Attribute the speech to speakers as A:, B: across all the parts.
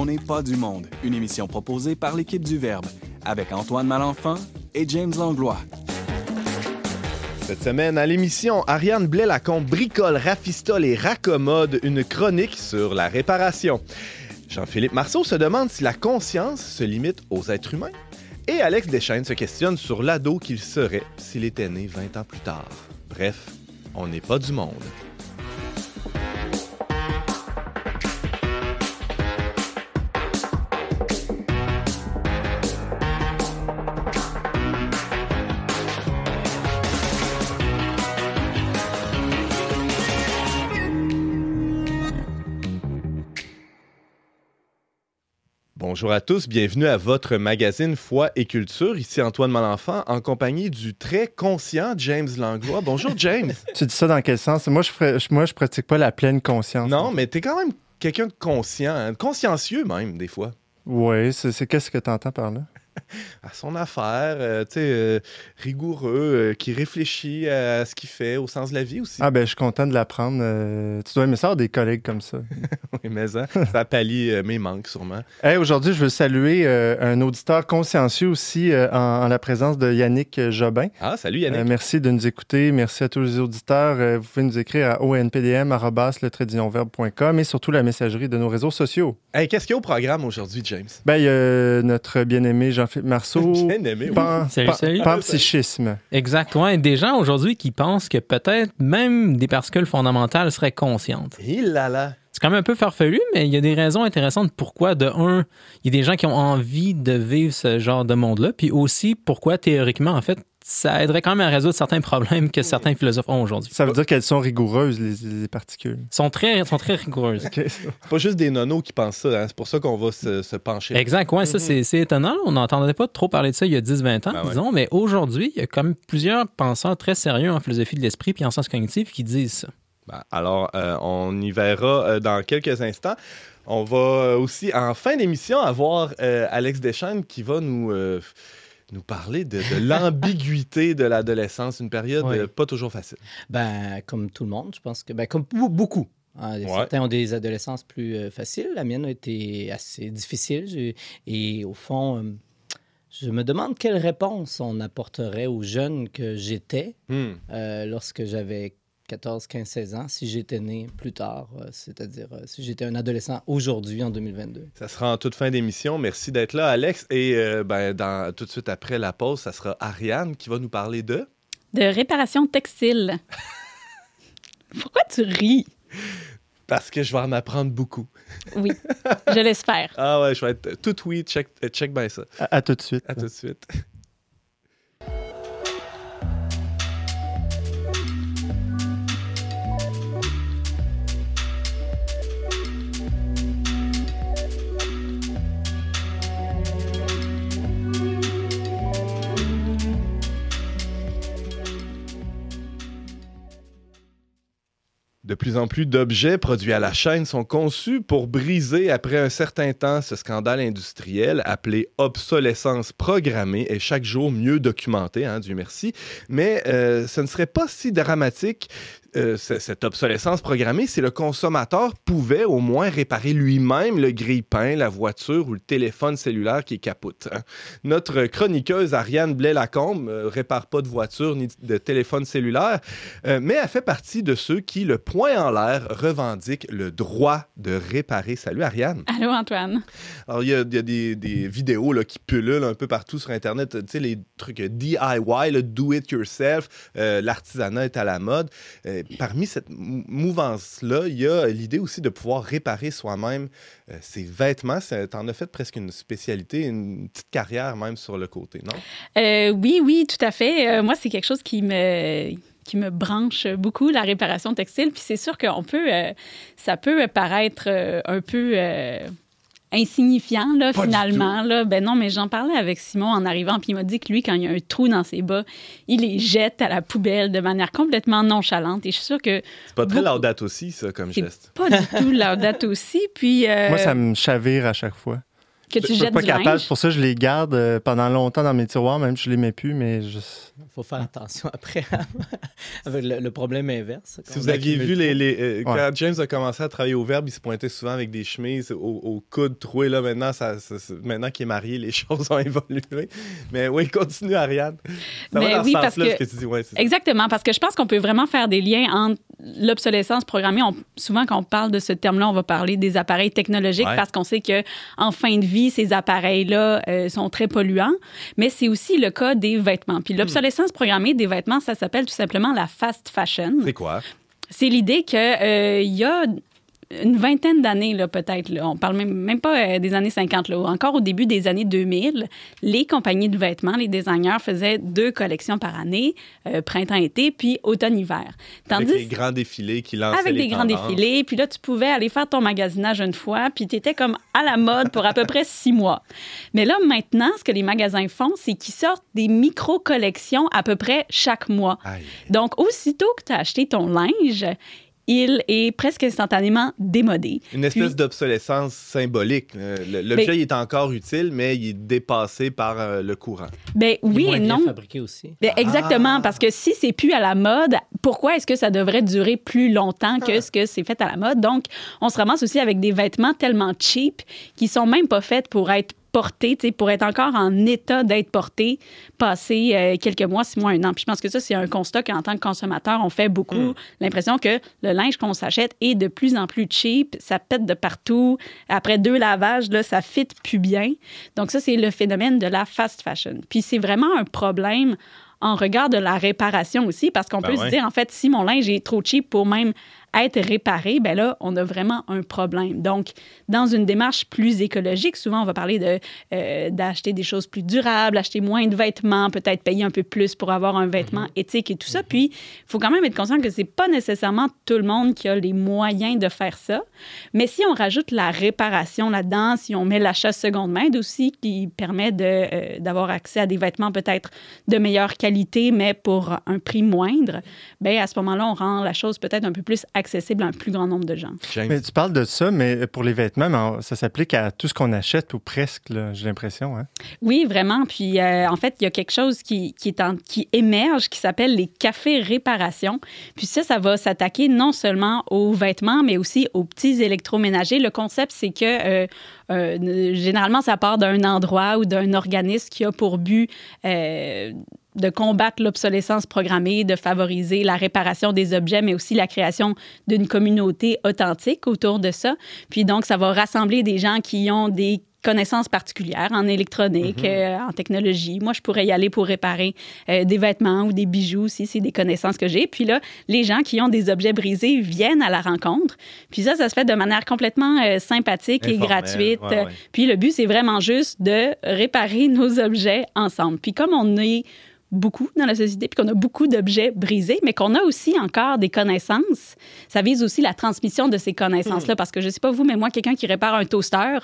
A: On n'est pas du monde, une émission proposée par l'équipe du Verbe, avec Antoine Malenfant et James Langlois.
B: Cette semaine, à l'émission, Ariane Blais-Lacombe bricole, rafistole et raccommode une chronique sur la réparation. Jean-Philippe Marceau se demande si la conscience se limite aux êtres humains. Et Alex Deschaines se questionne sur l'ado qu'il serait s'il était né 20 ans plus tard. Bref, on n'est pas du monde. Bonjour à tous, bienvenue à votre magazine Foi et Culture. Ici Antoine Malenfant en compagnie du très conscient James Langlois. Bonjour James.
C: tu dis ça dans quel sens? Moi, je ferais, moi, je pratique pas la pleine conscience.
B: Non, mais tu es quand même quelqu'un de conscient, hein, consciencieux même, des fois.
C: Oui, c'est qu'est-ce que tu entends par là?
B: à son affaire, euh, tu sais, euh, rigoureux, euh, qui réfléchit à ce qu'il fait au sens de la vie aussi.
C: Ah ben, je suis content de l'apprendre. tu dois aimer ça des collègues comme ça.
B: oui, mais ça, ça pallie mes manques sûrement.
C: Aujourd'hui, je veux saluer un auditeur consciencieux aussi en, la présence de Yannick Jobin.
B: Ah, salut Yannick.
C: merci de nous écouter. Merci à tous les auditeurs. vous pouvez nous écrire à onpdm.com et surtout la messagerie de nos réseaux sociaux.
B: Hey, Qu'est-ce qu'il y a au programme aujourd'hui, James?
C: Ben, il y a notre bien-aimé Jean Marceau.
B: Bien aimé,
C: psychisme.
D: Exactement. Et des gens aujourd'hui qui pensent que peut-être même des particules fondamentales seraient conscientes.
B: Il là là.
D: C'est quand même un peu farfelu, mais il y a des raisons intéressantes pourquoi, de un, il y a des gens qui ont envie de vivre ce genre de monde-là, puis aussi pourquoi, théoriquement, en fait, ça aiderait quand même à résoudre certains problèmes que certains philosophes ont aujourd'hui.
C: Ça veut dire qu'elles sont rigoureuses, les, particules.
D: Sont très, sont très rigoureuses.
B: Okay. pas juste des nonos qui pensent ça, hein. c'est pour ça qu'on va se, pencher.
D: Exact, ouais, ça c'est étonnant. On n'entendait pas trop parler de ça il y a 10-20 ans, ben disons, mais aujourd'hui, il y a quand même plusieurs penseurs très sérieux en philosophie de l'esprit puis en sciences cognitives qui disent ça.
B: Ben, alors, euh, on y verra euh, dans quelques instants. On va aussi, en fin d'émission, avoir euh, Alex Deschênes qui va nous nous parler de, l'ambiguïté de l'adolescence, une période euh, pas toujours facile.
E: Ben, comme tout le monde, je pense que, ben, comme beaucoup. Hein, certains ont des adolescences plus euh, faciles. La mienne a été assez difficile. Et au fond, euh, je me demande quelle réponse on apporterait aux jeunes que j'étais hmm. lorsque j'avais 14, 15, 16 ans si j'étais né plus tard, euh, c'est-à-dire euh, si j'étais un adolescent aujourd'hui en 2022.
B: Ça sera en toute fin d'émission. Merci d'être là, Alex. Et euh, ben, dans, tout de suite après la pause, ça sera Ariane qui va nous parler de...
F: De réparation textile. Pourquoi tu ris?
B: Parce que je vais en apprendre beaucoup.
F: oui, je l'espère.
B: ah ouais, je vais être tout oui, check, check bien ça.
C: À, à tout de suite.
B: À tout de suite. De plus en plus d'objets produits à la chaîne sont conçus pour briser après un certain temps ce scandale industriel appelé obsolescence programmée et chaque jour mieux documenté, hein, Dieu merci. Mais euh, ce ne serait pas si dramatique euh, cette obsolescence programmée si le consommateur pouvait au moins réparer lui-même le grille-pain, la voiture ou le téléphone cellulaire qui capote. Hein. Notre chroniqueuse Ariane Blais-Lacombe ne euh, répare pas de voiture ni de téléphone cellulaire, euh, mais elle fait partie de ceux qui, le point en l'air, revendiquent le droit de réparer. Salut Ariane.
F: Allô Antoine.
B: Alors il y a, des, vidéos là, qui pullulent un peu partout sur Internet, tu sais, les trucs DIY, le do it yourself, l'artisanat est à la mode parmi cette mouvance-là, il y a l'idée aussi de pouvoir réparer soi-même euh, ses vêtements. Tu en as fait presque une spécialité, une petite carrière même sur le côté, non?
F: Euh, oui, oui, tout à fait. Euh, moi, c'est quelque chose qui me qui me branche beaucoup, la réparation textile. Puis c'est sûr qu'on peut, ça peut paraître un peu insignifiant, là, finalement. Là. Ben non, mais j'en parlais avec Simon en arrivant, puis il m'a dit que lui, quand il y a un trou dans ses bas, il les jette à la poubelle de manière complètement nonchalante. Et je suis sûre que.
B: C'est pas très laudate aussi, ça, comme geste.
F: Pas du tout laudate aussi. Puis.
C: Euh, Moi, ça me chavire à chaque fois.
F: Que tu
C: je suis
F: jettes
C: pas
F: du
C: capable.
F: linge?
C: Pour ça, je les garde euh, pendant longtemps dans mes tiroirs, même si je les mets plus, mais je...
E: Faut faire attention après avec le, le problème inverse.
B: Si vous aviez vu les, les, euh, quand
C: Ouais.
B: James a commencé à travailler au Verbe, il se pointait souvent avec des chemises au, au coude troué. Là, maintenant, ça, ça- ça- maintenant qu'il est marié, les choses ont évolué. Mais oui, continue, Ariane. Ça va
F: Mais
B: dans
F: oui,
B: ce
F: parce que-
B: ce que tu dis. Ouais, c'est ça.
F: Exactement, parce que je pense qu'on peut vraiment faire des liens entre l'obsolescence programmée. On- souvent, quand on parle de ce terme-là, on va parler des appareils technologiques
B: Ouais.
F: parce qu'on sait que en fin de vie, ces appareils-là euh, sont très polluants. Mais c'est aussi le cas des vêtements. Puis l'obsolescence programmée des vêtements, ça s'appelle tout simplement la fast fashion.
B: C'est quoi?
F: C'est l'idée qu'il y a une vingtaine d'années, là, peut-être, là, on parle même, même pas euh, des années 50, là, encore au début des années 2000, les compagnies de vêtements, les designers faisaient deux collections par année, euh, printemps-été, puis automne-hiver.
B: Avec les grands défilés qui lançaient
F: avec
B: les
F: des grands défilés, puis là, tu pouvais aller faire ton magasinage une fois, puis tu étais comme à la mode pour à peu près six mois. Mais là, maintenant, ce que les magasins font, c'est qu'ils sortent des micro-collections à peu près chaque mois.
B: Aïe.
F: Donc, aussitôt que tu as acheté ton linge, il est presque instantanément démodé.
B: Une espèce
F: Puis-
B: d'obsolescence symbolique. Euh, le- L'objet il est encore utile, mais il est dépassé par euh, le courant.
F: Ben oui
E: moins
F: et non.
E: fabriqué aussi.
F: Ben, exactement,
B: Ah.
F: parce que si c'est plus à la mode, pourquoi est-ce que ça devrait durer plus longtemps que ce que c'est fait à la mode? Donc, on se ramasse aussi avec des vêtements tellement cheap qui sont même pas faits pour être pour être encore en état d'être portés, passer euh, quelques mois, six mois, un an. Puis je pense que ça, c'est un constat qu'en tant que consommateur, on fait beaucoup. L'impression que le linge qu'on s'achète est de plus en plus cheap, ça pète de partout. Après deux lavages, là, ça fit plus bien. Donc ça, c'est le phénomène de la fast fashion. Puis c'est vraiment un problème en regard de la réparation aussi, parce qu'on
B: Ben
F: peut
B: ouais.
F: se dire, en fait, si mon linge est trop cheap pour même être réparé, ben là, on a vraiment un problème. Donc, dans une démarche plus écologique, souvent, on va parler de, euh, d'acheter des choses plus durables, acheter moins de vêtements, peut-être payer un peu plus pour avoir un vêtement
B: Mhm.
F: éthique et tout ça. Puis, il faut quand même être conscient que c'est pas nécessairement tout le monde qui a les moyens de faire ça. Mais si on rajoute la réparation là-dedans, si on met l'achat seconde main aussi, qui permet de, euh, d'avoir accès à des vêtements peut-être de meilleure qualité, mais pour un prix moindre, ben à ce moment-là, on rend la chose peut-être un peu plus accessible à un plus grand nombre de gens.
C: Mais tu parles de ça, mais pour les vêtements, ça s'applique à tout ce qu'on achète ou presque, j'ai l'impression. Hein?
F: Oui, vraiment. Puis, euh, en fait, il y a quelque chose qui, qui, est en- qui émerge qui s'appelle les cafés réparation. Puis ça, ça va s'attaquer non seulement aux vêtements, mais aussi aux petits électroménagers. Le concept, c'est que euh, euh, généralement, ça part d'un endroit ou d'un organisme qui a pour but euh, de combattre l'obsolescence programmée, de favoriser la réparation des objets, mais aussi la création d'une communauté authentique autour de ça. Puis donc, ça va rassembler des gens qui ont des connaissances particulières en électronique, euh, en technologie. Moi, je pourrais y aller pour réparer euh, des vêtements ou des bijoux si c'est des connaissances que j'ai. Puis là, les gens qui ont des objets brisés viennent à la rencontre. Puis ça, ça se fait de manière complètement euh, sympathique et gratuite.
B: ouais, ouais.
F: Puis le but, c'est vraiment juste de réparer nos objets ensemble. Puis comme on est beaucoup dans la société, puis qu'on a beaucoup d'objets brisés, mais qu'on a aussi encore des connaissances. Ça vise aussi la transmission de ces connaissances-là, parce que je sais pas vous, mais moi, quelqu'un qui répare un toaster,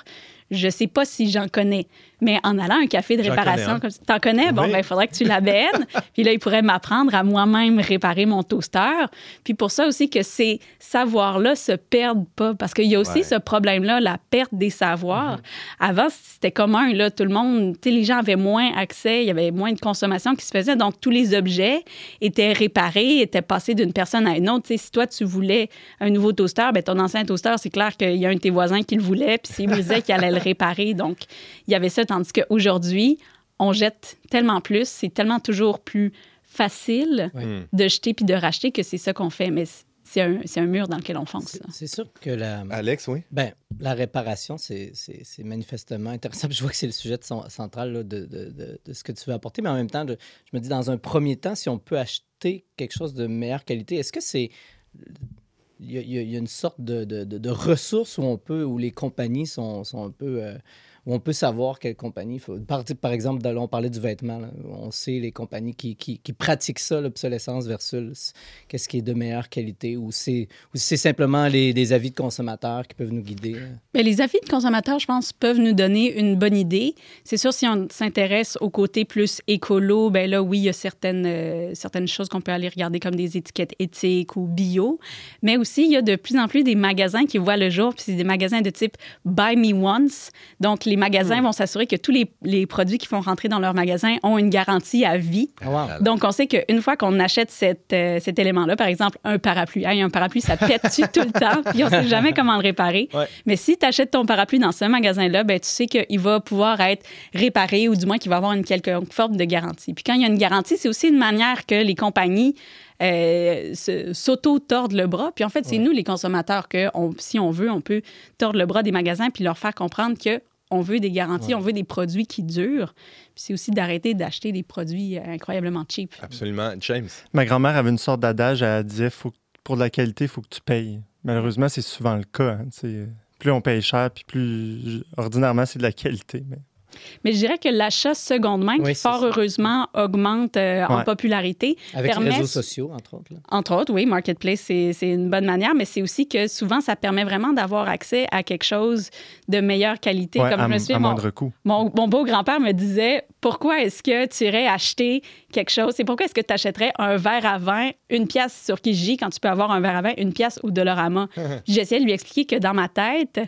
F: je sais pas si j'en connais. Mais en allant à un café de réparation, comme t'en connais? Bon,
B: Oui.
F: ben, il faudrait que tu l'abènes. puis là, il pourrait m'apprendre à moi-même réparer mon toaster. Puis pour ça aussi que ces savoirs-là se perdent pas, parce qu'il y a aussi
B: Ouais.
F: ce problème-là, la perte des savoirs. Avant, c'était commun, là, tout le monde, tu sais, les gens avaient moins accès, il y avait moins de consommation qui se faisait, donc tous les objets étaient réparés, étaient passés d'une personne à une autre. Tu sais, si toi, tu voulais un nouveau toaster, ben ton ancien toaster, c'est clair qu'il y a un de tes voisins qui le voulait, puis s'il brisait, qu'il allait le réparer. Donc, il y avait ça, tandis qu'aujourd'hui, on jette tellement plus, c'est tellement toujours plus facile.
B: Hmm.
F: de jeter puis de racheter que c'est ça qu'on fait, mais c'est un, c'est un mur dans lequel on fonce.
E: C'est sûr que la,
B: Alex, oui.
E: ben, la réparation, c'est manifestement intéressant. Je vois que c'est le sujet de son- central là, de, de- de- de ce que tu veux apporter, mais en même temps, je, je me dis, dans un premier temps, si on peut acheter quelque chose de meilleure qualité, est-ce que c'est... Il y, a, une sorte de, de- de- où on peut, où les compagnies sont, sont un peu... euh, on peut savoir quelle compagnie. par, par exemple, on parlait du vêtement. on sait les compagnies qui, pratiquent ça, l'obsolescence versus qu'est-ce qui est de meilleure qualité, ou c'est simplement les, avis de consommateurs qui peuvent nous guider. hein.
F: Mais les avis de consommateurs, je pense, peuvent nous donner une bonne idée. C'est sûr, si on s'intéresse au côté plus écolo, ben là, oui, il y a certaines, euh, certaines choses qu'on peut aller regarder comme des étiquettes éthiques ou bio. Mais aussi, il y a de plus en plus des magasins qui voient le jour, puis c'est des magasins de type Buy Me Once. Donc, les les magasins vont s'assurer que tous les, les produits qui font rentrer dans leur magasin ont une garantie à vie.
E: Ah, wow.
F: Donc, on sait qu'une fois qu'on achète cet, euh, cet élément-là, par exemple, un parapluie, Hey, un parapluie, ça pète-tu tout le temps, puis on sait jamais comment le réparer.
B: Ouais.
F: Mais si tu achètes ton parapluie dans ce magasin-là, ben, tu sais qu'il va pouvoir être réparé ou du moins qu'il va avoir une quelconque forme de garantie. Puis quand il y a une garantie, c'est aussi une manière que les compagnies euh, s'auto-tordent le bras. Puis en fait, c'est nous, les consommateurs, que on- si on veut, on peut tordre le bras des magasins puis leur faire comprendre que on veut des garanties, on veut des produits qui durent. Puis c'est aussi d'arrêter d'acheter des produits euh, incroyablement cheap.
B: Absolument. James?
C: Ma grand-mère avait une sorte d'adage, elle disait faut, que- pour de la qualité, il faut que tu payes. Malheureusement, c'est souvent le cas. hein, plus on paye cher, puis plus ordinairement, c'est de la qualité. Mais...
F: Mais je dirais que l'achat seconde main,
E: Oui,
F: qui fort
E: ça.
F: heureusement augmente euh, en popularité,
E: Avec
F: permet-
E: les réseaux sociaux, entre autres. là.
F: Entre autres, oui, Marketplace, c'est une bonne manière, mais c'est aussi que souvent, ça permet vraiment d'avoir accès à quelque chose de meilleure qualité.
C: Ouais,
F: Comme
C: à,
F: je me souviens, mon, mon, mon beau-grand-père me disait Pourquoi est-ce que tu irais acheter quelque chose? C'est pourquoi est-ce que tu achèterais un verre à vin, une pièce sur Kijiji, quand tu peux avoir un verre à vin, une pièce au Dollarama J'essayais de lui expliquer que dans ma tête,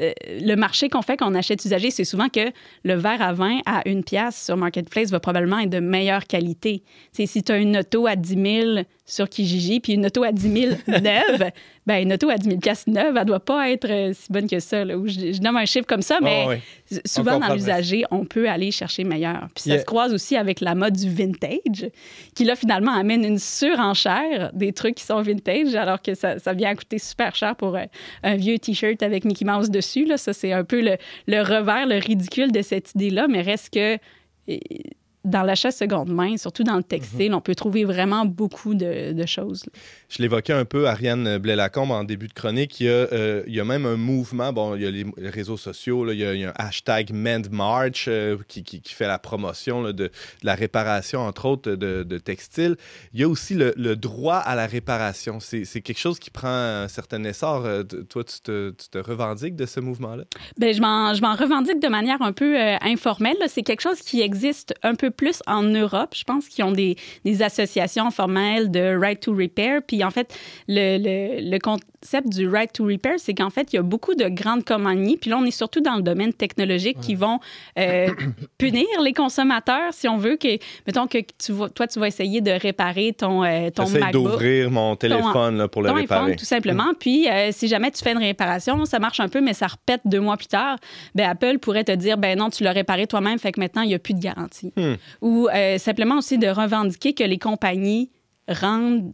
F: euh, le marché qu'on fait quand on achète usagé, c'est souvent que le verre à vin à une pièce sur Marketplace va probablement être de meilleure qualité. C'est si tu as une auto à 10 000 sur Kijiji puis une auto à 10 000 neuve, ben une auto à 10 000 piastres neuve, elle doit pas être euh, si bonne que ça. là, où je, je nomme un chiffre comme ça, mais souvent dans l'usager, on peut aller chercher meilleur. Puis ça
E: Yeah.
F: se croise aussi avec la mode du vintage, qui là finalement amène une surenchère des trucs qui sont vintage, alors que ça, ça vient à coûter super cher pour euh, un vieux t-shirt avec Mickey Mouse dessus. Là. Ça, c'est un peu le, le revers, le ridicule de cette idée-là, mais reste que dans l'achat seconde main, surtout dans le textile, on peut trouver vraiment beaucoup de, de choses.
B: Je l'évoquais un peu, Ariane Blais-Lacombe, en début de chronique. Il y, a, euh, il y a même un mouvement, bon, il y a les, réseaux sociaux, là, il, y a, il y a un hashtag MendMarch euh, qui, qui- qui fait la promotion là, de, de la réparation, entre autres, de, de textiles. Il y a aussi le, le droit à la réparation. C'est quelque chose qui prend un certain essor. Euh, Toi, tu te, tu te revendiques de ce mouvement-là?
F: Ben, je m'en revendique de manière un peu euh, informelle. C'est quelque chose qui existe un peu plus en Europe. Je pense qu'ils ont des, associations formelles de Right to Repair. Puis en fait, le, le- le concept du Right to Repair, c'est qu'en fait, il y a beaucoup de grandes compagnies. Puis là, on est surtout dans le domaine technologique qui vont euh, punir les consommateurs, si on veut. Que, mettons que tu vas, toi, tu vas essayer de réparer ton, euh, ton
B: J'essaie
F: MacBook
B: d'ouvrir mon téléphone là, pour le
F: ton
B: réparer.
F: iPhone, tout simplement. Puis, euh, si jamais tu fais une réparation, ça marche un peu, mais ça repète deux mois plus tard, ben Apple pourrait te dire, ben non, tu l'as réparé toi-même, fait que maintenant, il n'y a plus de garantie.
B: Hmm.
F: Ou euh, simplement aussi de revendiquer que les compagnies rendent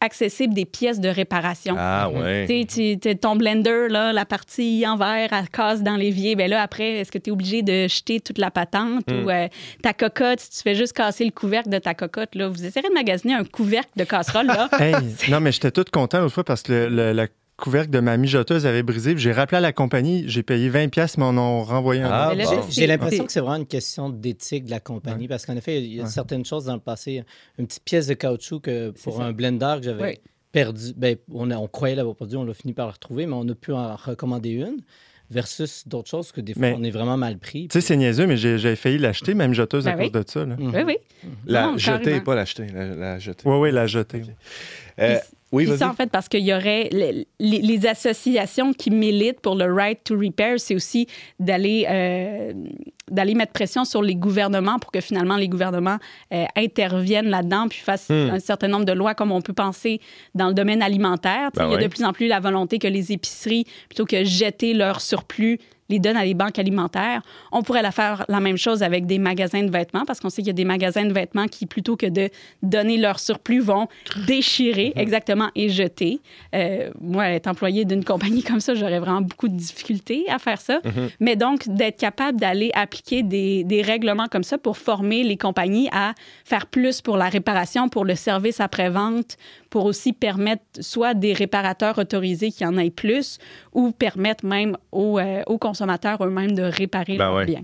F: accessibles des pièces de réparation.
B: Ah ouais.
F: Tu sais, ton blender, là, la partie en verre, elle casse dans l'évier. Ben là, après, est-ce que tu es obligé de jeter toute la patente
B: Hmm.
F: ou euh, ta cocotte, si tu fais juste casser le couvercle de ta cocotte, là, vous essayerez de magasiner un couvercle de casserole, là.
C: Hey, non, mais j'étais tout content l'autre fois parce que le, le- la couvercle de ma mijoteuse avait brisé. J'ai rappelé à la compagnie, j'ai payé 20$, piastres, mais on en a renvoyé un.
B: Ah, bon.
E: J'ai l'impression que c'est vraiment une question d'éthique de la compagnie parce qu'en effet, il y a
C: Ouais.
E: certaines choses dans le passé. Une petite pièce de caoutchouc que pour un blender que j'avais perdu, ben, on, a- on croyait l'avoir perdu, on l'a fini par la retrouver, mais on a pu en recommander une versus d'autres choses que des fois,
C: Mais-
E: on est vraiment mal pris.
C: Tu sais, c'est niaiseux, mais j'ai failli l'acheter, ma mijoteuse, à
F: Ben oui.
C: cause de ça. là.
E: Mhm.
F: Oui, oui.
B: La
F: Non,
B: jeter,
F: carrément.
B: pas l'acheter. La, la jeter.
C: Oui, oui, la jeter.
B: Euh, oui,
F: ça, en fait, parce qu'il y aurait les, les- les associations qui militent pour le right to repair, c'est aussi d'aller euh, d'aller mettre pression sur les gouvernements pour que finalement les gouvernements euh, interviennent là-dedans puis fassent
B: Hmm.
F: un certain nombre de lois comme on peut penser dans le domaine alimentaire.
B: Ben
F: il y a
B: ouais.
F: de plus en plus la volonté que les épiceries, plutôt que jeter leur surplus, les donnent à des banques alimentaires. On pourrait la faire la même chose avec des magasins de vêtements parce qu'on sait qu'il y a des magasins de vêtements qui, plutôt que de donner leur surplus, vont déchirer exactement et jeter. Euh, moi, être employé d'une compagnie comme ça, j'aurais vraiment beaucoup de difficultés à faire ça. Mais donc, d'être capable d'aller appliquer des, des règlements comme ça pour former les compagnies à faire plus pour la réparation, pour le service après-vente, pour aussi permettre soit des réparateurs autorisés qui en aient plus ou permettre même aux, euh, aux consommateurs eux-mêmes de réparer
B: Ben
F: leurs
B: ouais.
F: biens.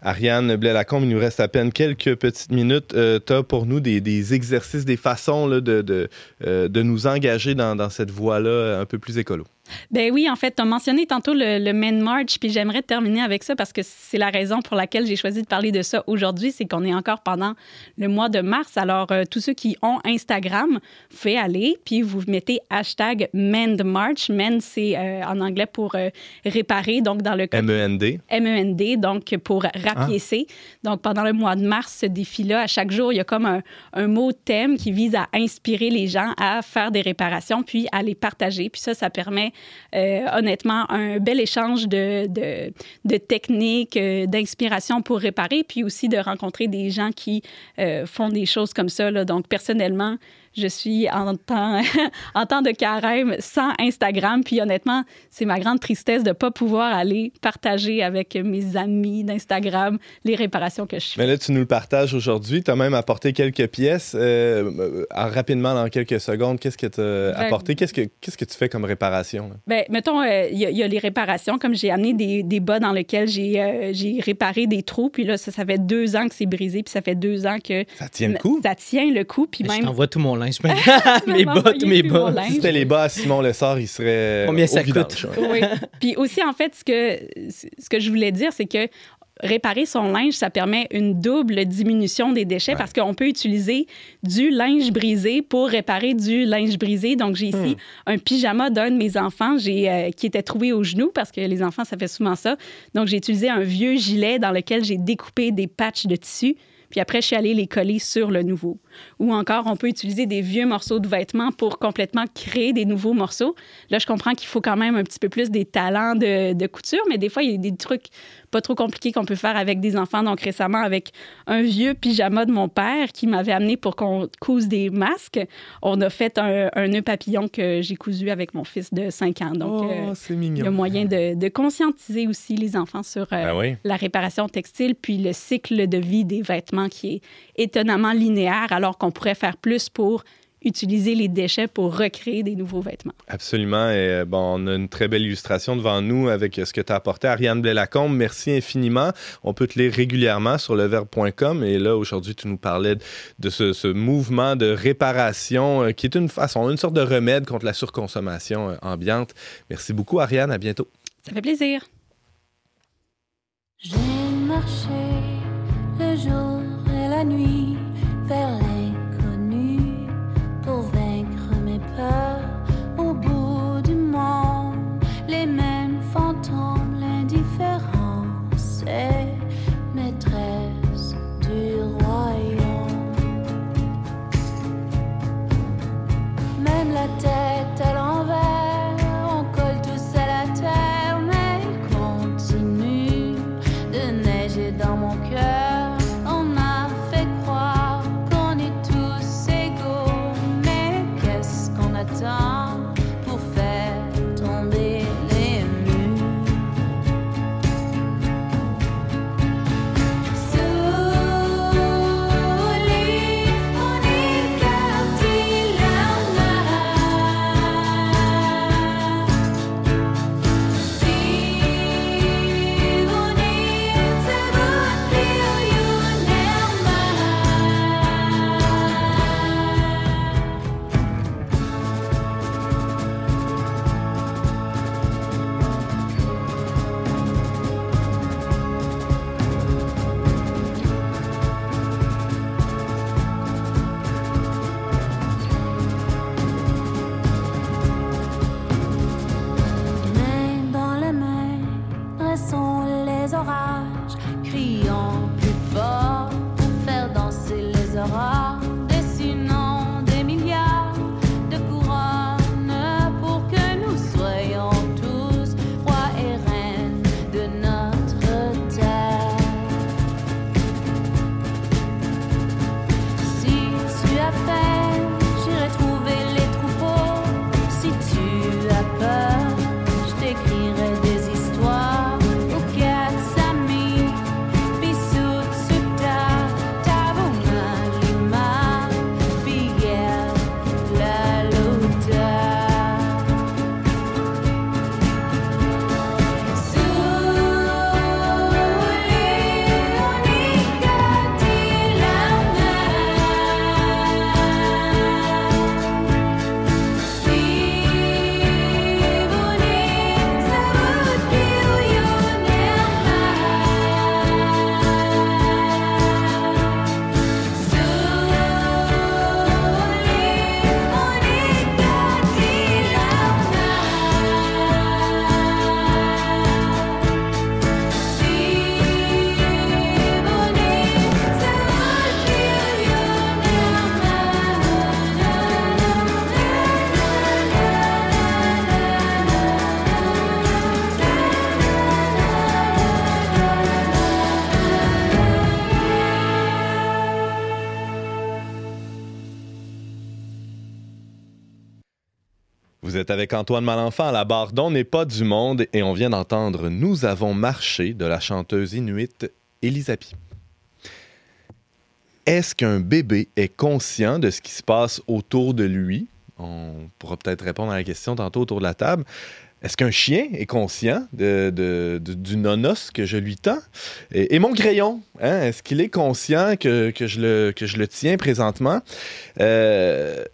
B: Ariane Blais-Lacombe, il nous reste à peine quelques petites minutes. Euh, tu as pour nous des, des exercices, des façons là, de, de, euh, de nous engager dans, dans cette voie-là un peu plus écolo.
F: Ben oui, en fait, tu as mentionné tantôt le, le Men March, puis j'aimerais terminer avec ça parce que c'est la raison pour laquelle j'ai choisi de parler de ça aujourd'hui, c'est qu'on est encore pendant le mois de mars. Alors, euh, tous ceux qui ont Instagram, vous pouvez aller, puis vous mettez hashtag Mend March. Mend, c'est euh, en anglais pour euh, réparer, donc dans le cas...
B: M-E-N-D.
F: M-E-N-D, donc pour rapiécer. Donc, pendant le mois de mars, ce défi-là, à chaque jour, il y a comme un, un mot thème qui vise à inspirer les gens à faire des réparations, puis à les partager. Puis ça, ça permet euh, honnêtement, un bel échange de, techniques, euh, d'inspiration pour réparer, puis aussi de rencontrer des gens qui euh, font des choses comme ça. Donc, personnellement, je suis en temps, en temps de carême sans Instagram. Puis honnêtement, c'est ma grande tristesse de ne pas pouvoir aller partager avec mes amis d'Instagram les réparations que je fais.
B: Mais là, tu nous le partages aujourd'hui. Tu as même apporté quelques pièces. Euh, rapidement, dans quelques secondes, qu'est-ce que tu as ben, apporté? Qu'est-ce que, qu'est-ce que tu fais comme réparation?
F: Bien, mettons, il euh, y, y, a les réparations. Comme j'ai amené des, des, bas dans lesquels j'ai, euh, j'ai réparé des trous. Puis là, ça, ça fait deux ans que c'est brisé. Puis ça fait deux ans que...
B: Ça tient le coup?
F: Ça tient le coup. Puis même...
E: Je t'envoie tout mon linge. mes bottes, mes bas.
B: Si c'était les bas à Simon Lessard, il serait.
E: Combien ça coûte?
F: oui. Puis aussi, en fait, ce que, ce que je voulais dire, c'est que réparer son linge, ça permet une double diminution des déchets ouais. parce qu'on peut utiliser du linge brisé pour réparer du linge brisé. Donc, j'ai ici hmm. un pyjama d'un de mes enfants j'ai, euh, qui était trouvé au genou parce que les enfants, ça fait souvent ça. Donc, j'ai utilisé un vieux gilet dans lequel j'ai découpé des patchs de tissu. Puis après, je suis allée les coller sur le nouveau. Ou encore, on peut utiliser des vieux morceaux de vêtements pour complètement créer des nouveaux morceaux. Là, je comprends qu'il faut quand même un petit peu plus des talents de, couture, mais des fois, il y a des trucs pas trop compliqués qu'on peut faire avec des enfants. Donc récemment, avec un vieux pyjama de mon père qui m'avait amené pour qu'on couse des masques, on a fait un, un nœud papillon que j'ai cousu avec mon fils de 5 ans. Donc,
B: oh, euh, c'est mignon.
F: il y a moyen de, de, conscientiser aussi les enfants sur euh,
B: ben oui.
F: la réparation textile, puis le cycle de vie des vêtements qui est étonnamment linéaire, alors qu'on pourrait faire plus pour utiliser les déchets pour recréer des nouveaux vêtements.
B: Absolument. Et euh, bon, on a une très belle illustration devant nous avec ce que tu as apporté. Ariane Blais-Lacombe, merci infiniment. On peut te lire régulièrement sur leverbe.com. Et là, aujourd'hui, tu nous parlais de ce, ce mouvement de réparation euh, qui est une façon, une sorte de remède contre la surconsommation euh, ambiante. Merci beaucoup, Ariane. À bientôt.
F: Ça fait plaisir.
G: J'ai marché le jour et la nuit vers
B: êtes avec Antoine Malenfant à la barre d'On n'est pas du monde et on vient d'entendre Nous avons marché de la chanteuse inuite Elisapi. Est-ce qu'un bébé est conscient de ce qui se passe autour de lui? On pourra peut-être répondre à la question tantôt autour de la table. Est-ce qu'un chien est conscient de, de- de- du nonos que je lui tends? Et, mon crayon, hein, est-ce qu'il est conscient que, que je le, que je le tiens présentement? Euh,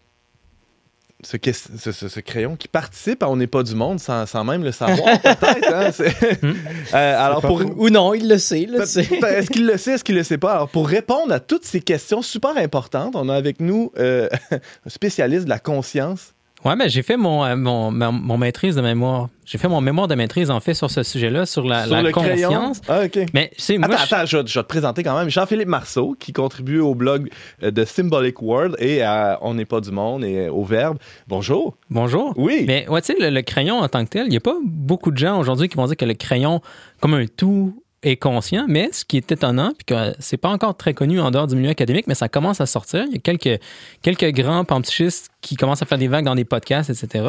B: ce, crayon qui participe à On n'est pas du monde sans, sans même le savoir, peut-être. hein, c'est- Euh, alors, pour.
E: Ou non, il le sait.
B: Est-ce qu'il le sait, est-ce qu'il le sait pas? Alors, pour répondre à toutes ces questions super importantes, on a avec nous euh, un spécialiste de la conscience.
D: Ouais, ben, j'ai fait mon, euh, mon, ma- mon maîtrise de mémoire. J'ai fait mon mémoire de maîtrise, en fait, sur ce sujet-là, sur la,
B: sur
D: la
B: le crayon?
D: conscience.
B: Ah, OK.
D: Mais, tu sais, moi,
B: attends,
D: je-
B: attends, je, vais- je vais te présenter quand même Jean-Philippe Marceau, qui contribue au blog euh, de Symbolic World et à On n'est pas du monde et au Verbe. Bonjour.
D: bonjour.
B: Oui.
D: Mais ouais, tu sais, le, le crayon en tant que tel, il n'y a pas beaucoup de gens aujourd'hui qui vont dire que le crayon, comme un tout, est conscient. Mais ce qui est étonnant, puis que c'est pas encore très connu en dehors du milieu académique, mais ça commence à sortir. Il y a quelques, quelques grands panpsychistes qui commencent à faire des vagues dans des podcasts, etc.,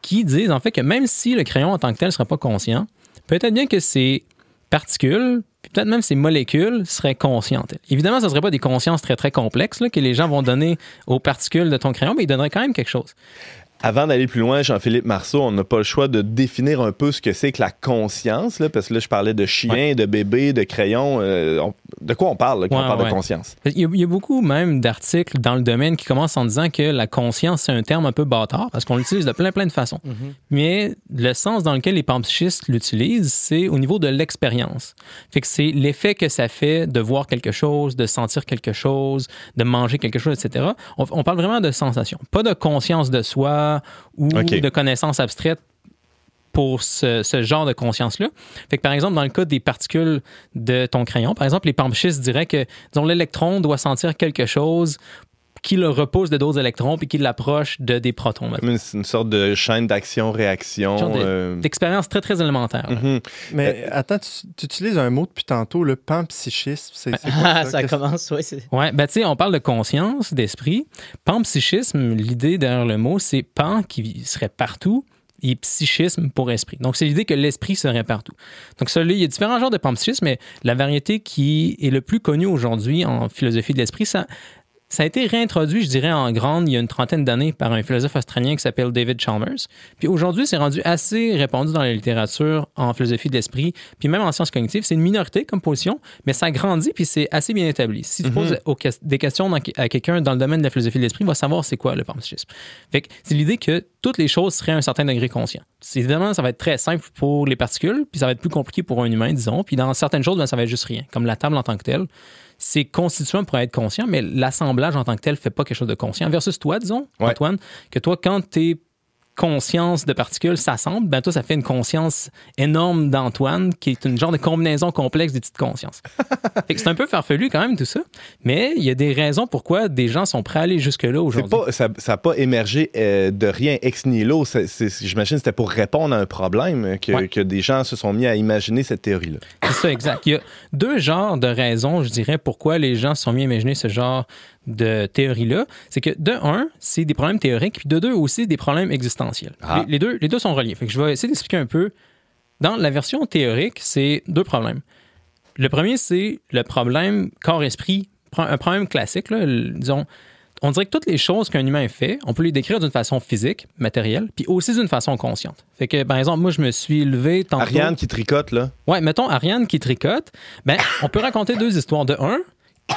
D: qui disent en fait que même si le crayon en tant que tel ne serait pas conscient, peut-être bien que ces particules, peut-être même ces molécules seraient conscientes. Évidemment, ce ne serait pas des consciences très, très complexes que les gens vont donner aux particules de ton crayon, mais ils donneraient quand même quelque chose.
B: Avant d'aller plus loin, Jean-Philippe Marceau, on n'a pas le choix de définir un peu ce que c'est que la conscience, là, parce que là, je parlais de chien, de bébé, de crayon. euh, on- de quoi on parle là, quand
D: Ouais,
B: on parle
D: ouais.
B: de conscience?
D: Il y, a, il y a beaucoup même d'articles dans le domaine qui commencent en disant que la conscience, c'est un terme un peu bâtard parce qu'on l'utilise de plein, plein de façons.
E: Mhm.
D: Mais le sens dans lequel les panpsychistes l'utilisent, c'est au niveau de l'expérience. Fait que c'est l'effet que ça fait de voir quelque chose, de sentir quelque chose, de manger quelque chose, etc. On, on parle vraiment de sensation, pas de conscience de soi ou de connaissance abstraite pour ce, ce genre de conscience-là. Fait que, par exemple, dans le cas des particules de ton crayon, par exemple, les panpsychistes diraient que, disons, l'électron doit sentir quelque chose qui le repousse de d'autres électrons puis qui l'approche de des protons.
B: Comme une, une sorte de chaîne d'action-réaction.
D: De-
B: euh,
D: D'expérience très, très élémentaire.
B: mhm.
C: Mais attends, tu, tu utilises un mot depuis tantôt, le panpsychisme. C'est
E: Ah,
C: ça?
E: commence, oui.
D: Ouais, ben tu sais, on parle de conscience, d'esprit. Panpsychisme, l'idée derrière le mot, c'est pan qui serait partout et psychisme pour esprit. Donc, c'est l'idée que l'esprit serait partout. Donc, ça, là, il y a différents genres de panpsychisme, mais la variété qui est le plus connue aujourd'hui en philosophie de l'esprit, ça, ça a été réintroduit, je dirais, en grande il y a une trentaine d'années par un philosophe australien qui s'appelle David Chalmers. Puis aujourd'hui, c'est rendu assez répandu dans la littérature en philosophie de l'esprit, puis même en sciences cognitives. C'est une minorité comme position, mais ça grandit, puis c'est assez bien établi. Si tu
B: Mhm.
D: poses aux des questions dans- à quelqu'un dans le domaine de la philosophie de l'esprit, il va savoir c'est quoi le panpsychisme. Fait c'est l'idée que toutes les choses seraient à un certain degré conscient. Évidemment, ça va être très simple pour les particules, puis ça va être plus compliqué pour un humain, disons. Puis dans certaines choses, ben, ça va être juste rien, comme la table en tant que telle c'est constituant pour être conscient, mais l'assemblage en tant que tel fait pas quelque chose de conscient. Versus toi, disons,
B: Ouais.
D: Antoine, que toi, quand tes consciences de particules s'assemblent, ben toi, ça fait une conscience énorme d'Antoine, qui est une genre de combinaison complexe des petites consciences. C'est un peu farfelu quand même tout ça, mais il y a des raisons pourquoi des gens sont prêts à aller jusque-là aujourd'hui.
B: ça n'a pas émergé euh, de rien ex nihilo. J'imagine que c'était pour répondre à un problème que,
D: Ouais.
B: que des gens se sont mis à imaginer cette théorie-là.
D: C'est ça, exact. Il y a deux genres de raisons, je dirais, pourquoi les gens se sont mis à imaginer ce genre de théorie-là. C'est que, de un, c'est des problèmes théoriques, puis de deux, aussi des problèmes existentiels.
B: Ah.
D: Les, les deux, les deux sont reliés. Fait que je vais essayer d'expliquer un peu. Dans la version théorique, c'est deux problèmes. Le premier, c'est le problème corps-esprit, un problème classique, là, disons. On dirait que toutes les choses qu'un humain fait, on peut les décrire d'une façon physique, matérielle, puis aussi d'une façon consciente. Fait que, par exemple, moi, je me suis levé tantôt...
B: Ariane qui tricote, là.
D: Ouais, mettons Ariane qui tricote. Ben, on peut raconter deux histoires. De un,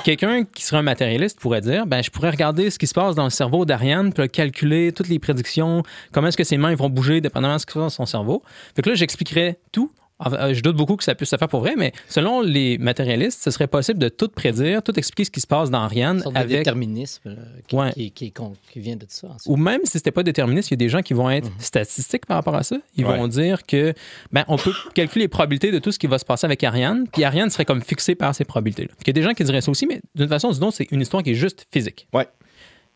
D: quelqu'un qui serait un matérialiste pourrait dire ben, je pourrais regarder ce qui se passe dans le cerveau d'Ariane, puis calculer toutes les prédictions, comment est-ce que ses mains vont bouger dépendamment de ce qui se passe dans son cerveau. Fait là, j'expliquerais tout. Enfin, euh, je doute beaucoup que ça puisse se faire pour vrai, mais selon les matérialistes, ce serait possible de tout prédire, tout expliquer ce qui se passe dans Ariane
E: Une sorte de
D: avec
E: déterminisme là, qui,
D: Ouais.
E: qui, qui- qu'on- qui vient de ça. en fait.
D: ou même si c'était pas déterministe, il y a des gens qui vont être statistiques par rapport à ça. Ils
B: Ouais.
D: vont dire que ben, on peut calculer les probabilités de tout ce qui va se passer avec Ariane, puis Ariane serait comme fixée par ces probabilités-là. Il y a des gens qui diraient ça aussi, mais d'une façon ou d'une autre, c'est une histoire qui est juste physique.
B: Ouais.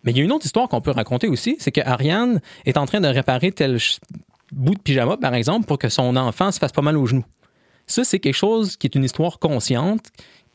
D: Mais il y a une autre histoire qu'on peut raconter aussi, c'est que Ariane est en train de réparer tel bout de pyjama, par exemple, pour que son enfant se fasse pas mal aux genoux. Ça, c'est quelque chose qui est une histoire consciente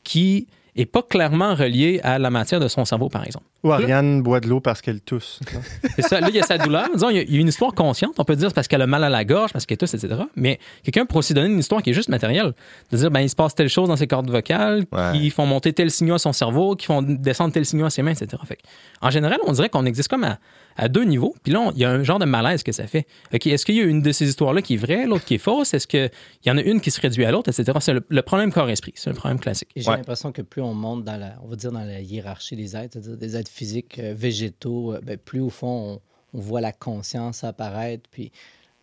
D: qui est pas clairement relié à la matière de son cerveau, par exemple.
C: Ou Ariane boit de l'eau parce qu'elle tousse.
D: C'est ça? Là, il y a sa douleur. Disons, il y a- il y a une histoire consciente. On peut dire c'est parce qu'elle a mal à la gorge, parce qu'elle tousse, etc. Mais quelqu'un pourrait aussi donner une histoire qui est juste matérielle. De dire, ben, il se passe telle chose dans ses cordes vocales,
B: Ouais.
D: qui font monter tel signal à son cerveau, qui font descendre tel signal à ses mains, etc. Fait que, en général, on dirait qu'on existe comme à, à deux niveaux. Puis là, il y a un genre de malaise que ça fait. OK, est-ce qu'il y a une de ces histoires-là qui est vraie, l'autre qui est fausse? Est-ce qu'il y en a une qui se réduit à l'autre, etc. C'est le, le problème corps-esprit. C'est un problème classique.
E: J'ai
B: Ouais.
E: l'impression que plus on monte dans la, on va dire dans la hiérarchie des êtres, c'est-à-dire des êtres physiques, euh, végétaux, euh, ben, plus au fond on, on voit la conscience apparaître, puis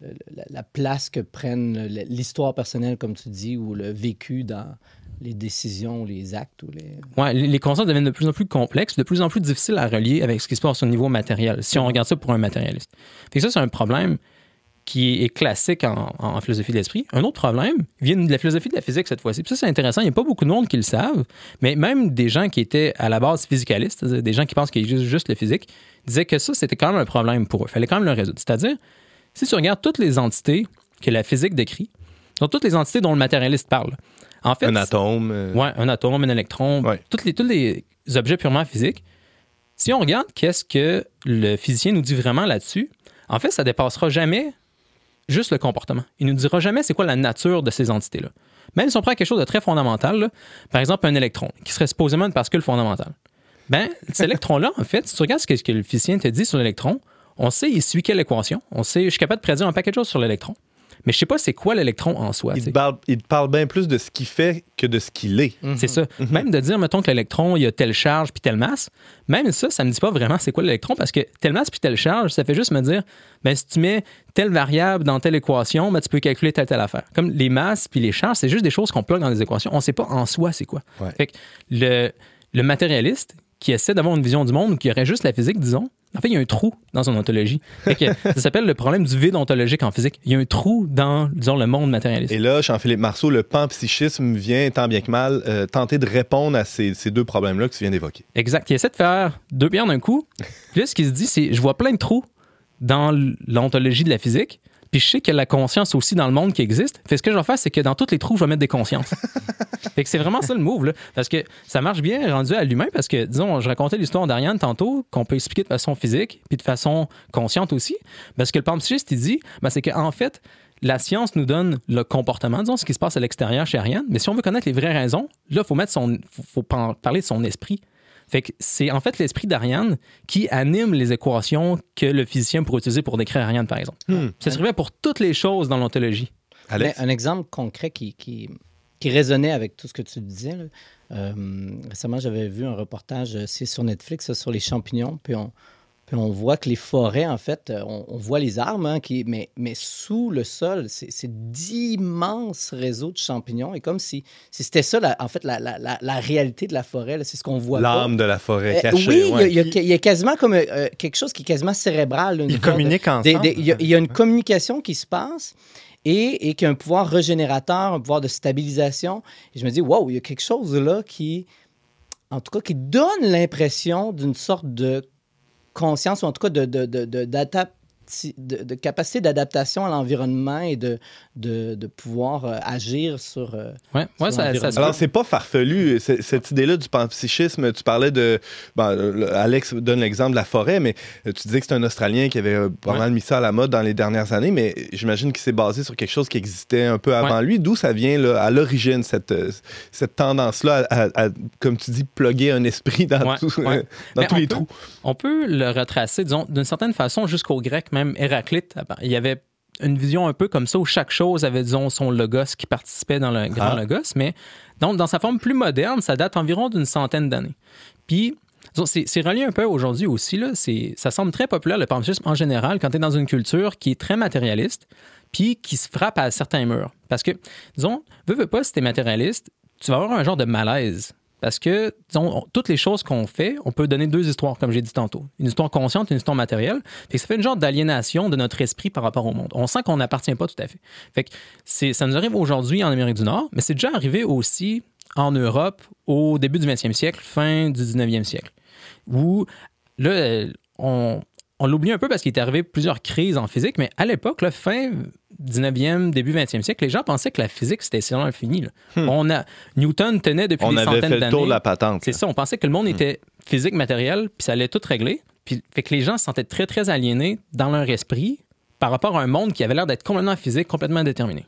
E: euh, la, la place que prennent l'histoire personnelle, comme tu dis, ou le vécu dans les décisions, les actes, ou les.
D: Ouais, les les consciences deviennent de plus en plus complexes, de plus en plus difficiles à relier avec ce qui se passe au niveau matériel, si on regarde ça pour un matérialiste. Fait que ça, c'est un problème qui est classique en, en philosophie de l'esprit. Un autre problème vient de la philosophie de la physique cette fois-ci. Puis ça, c'est intéressant. Il n'y a pas beaucoup de monde qui le savent, mais même des gens qui étaient à la base physicalistes, des gens qui pensent qu'il y a juste, juste le physique, disaient que ça, c'était quand même un problème pour eux. Il fallait quand même le résoudre. C'est-à-dire, si tu regardes toutes les entités que la physique décrit, sont toutes les entités dont le matérialiste parle. En fait,
B: Un atome. euh,
D: Ouais, un atome, un électron,
B: Ouais.
D: tous, les, objets purement physiques. Si on regarde qu'est-ce que le physicien nous dit vraiment là-dessus, en fait, ça dépassera jamais juste le comportement. Il nous dira jamais c'est quoi la nature de ces entités-là. Même si on prend quelque chose de très fondamental, là, par exemple un électron, qui serait supposément une particule fondamentale. Ben, cet électron-là, en fait, si tu regardes ce que, ce que le physicien te dit sur l'électron, on sait il suit quelle équation. On sait, je suis capable de prédire un paquet de choses sur l'électron. Mais je sais pas c'est quoi l'électron en soi.
B: Il te, parle, il te parle bien plus de ce qu'il fait que de ce qu'il est.
D: C'est ça. Même de dire, mettons que l'électron, il y a telle charge puis telle masse, même ça, ça me dit pas vraiment c'est quoi l'électron parce que telle masse puis telle charge, ça fait juste me dire, ben, si tu mets telle variable dans telle équation, ben, tu peux calculer telle, telle affaire. Comme les masses puis les charges, c'est juste des choses qu'on plug dans les équations. On sait pas en soi c'est quoi.
B: Ouais.
D: Fait que le, le matérialiste qui essaie d'avoir une vision du monde qui aurait juste la physique, disons, en fait, il y a un trou dans son ontologie. Fait que ça s'appelle le problème du vide ontologique en physique. Il y a un trou dans, disons, le monde matérialiste.
B: Et là, Jean-Philippe Marceau, le panpsychisme vient, tant bien que mal, euh, tenter de répondre à ces, ces deux problèmes-là que tu viens d'évoquer.
D: Exact. Il essaie de faire deux pierres d'un coup. Puis là, ce qu'il se dit, c'est je vois plein de trous dans l'ontologie de la physique. Puis je sais qu'il y a la conscience aussi dans le monde qui existe. Fait ce que je vais faire, c'est que dans tous les trous, je vais mettre des consciences. fait que c'est vraiment ça le move, là. Parce que ça marche bien rendu à l'humain, parce que, disons, je racontais l'histoire d'Ariane tantôt, qu'on peut expliquer de façon physique, puis de façon consciente aussi. Parce que le panpsychiste, il dit, ben, c'est qu'en fait, la science nous donne le comportement, disons, ce qui se passe à l'extérieur chez Ariane. Mais si on veut connaître les vraies raisons, là, il faut mettre son, faut, faut par- parler de son esprit. Fait que c'est en fait l'esprit d'Ariane qui anime les équations que le physicien pourrait utiliser pour décrire Ariane, par exemple. Ça serait vrai pour toutes les choses dans l'ontologie.
E: Un exemple concret qui, qui, qui résonnait avec tout ce que tu disais. là. Euh, récemment, j'avais vu un reportage, euh, c'est sur Netflix, ça, sur les champignons. Puis on, puis on voit que les forêts, en fait, euh, on, on voit les arbres, hein, qui, mais, mais sous le sol, c'est d'immenses réseaux de champignons. Et comme si, si c'était ça, la- en fait, la, la, la, la réalité de la forêt, c'est ce qu'on voit.
B: L'âme de la forêt
E: Euh,
B: cachée.
E: oui, il y a-
B: ouais.
E: il y, a, il y a quasiment comme euh, quelque chose qui est quasiment cérébral. une
C: Ils communiquent
E: des-
C: ensemble.
E: des- Il y, a- il y a une communication qui se passe et, et qui a un pouvoir régénérateur, un pouvoir de stabilisation. Et je me dis, wow, il y a quelque chose là qui, en tout cas, qui donne l'impression d'une sorte de conscience ou en tout cas de, de, de, de- d'adap- de- de capacité d'adaptation à l'environnement et de, de, de pouvoir euh, agir sur. euh,
D: Ouais, ouais
E: Sur
D: ça, ça
B: Alors, c'est pas farfelu. C'est- Cette idée-là du panpsychisme, tu parlais de. bon, euh, Alex donne l'exemple de la forêt, mais euh, tu disais que c'est un Australien qui avait euh, pas
D: Ouais.
B: mal mis ça à la mode dans les dernières années, mais j'imagine qu'il s'est basé sur quelque chose qui existait un peu avant lui. D'où ça vient, là, à l'origine, cette, euh, cette tendance-là à, à- à, comme tu dis, plugger un esprit dans,
D: Ouais,
B: tout-
D: ouais.
B: euh, dans
D: Mais
B: tous les
D: peut-
B: trous?
D: On peut le retracer, disons, d'une certaine façon jusqu'au grec, même Héraclite. Il y avait une vision un peu comme ça où chaque chose avait, disons, son logos qui participait dans le grand
B: Ah.
D: logos. Mais donc, dans sa forme plus moderne, ça date environ d'une centaine d'années. Puis, c'est relié un peu aujourd'hui aussi. Là, C'est- ça semble très populaire, le panpsychisme en général, quand tu es dans une culture qui est très matérialiste, puis qui se frappe à certains murs. Parce que, disons, veux, veux pas, si tu es matérialiste, tu vas avoir un genre de malaise. Parce que, toutes les choses qu'on fait, on peut donner deux histoires, comme j'ai dit tantôt. Une histoire consciente une histoire matérielle. Fait ça fait une genre d'aliénation de notre esprit par rapport au monde. On sent qu'on n'appartient pas tout à fait. Fait que ça nous arrive aujourd'hui en Amérique du Nord, mais c'est déjà arrivé aussi en Europe au début du 20e siècle, fin du 19e siècle. Où, là, on, on l'oublie un peu parce qu'il est arrivé plusieurs crises en physique, mais à l'époque, fin 19e, début 20e siècle, les gens pensaient que la physique, c'était essentiellement infini. là. On a, Newton tenait depuis
B: Hmm. On
D: des
B: avait
D: centaines
B: fait le tour
D: d'années.
B: de la patente.
D: C'est ça, on pensait que le monde était physique, matériel, puis ça allait tout régler. Puis fait que les gens se sentaient très, très aliénés dans leur esprit par rapport à un monde qui avait l'air d'être complètement physique, complètement déterminé.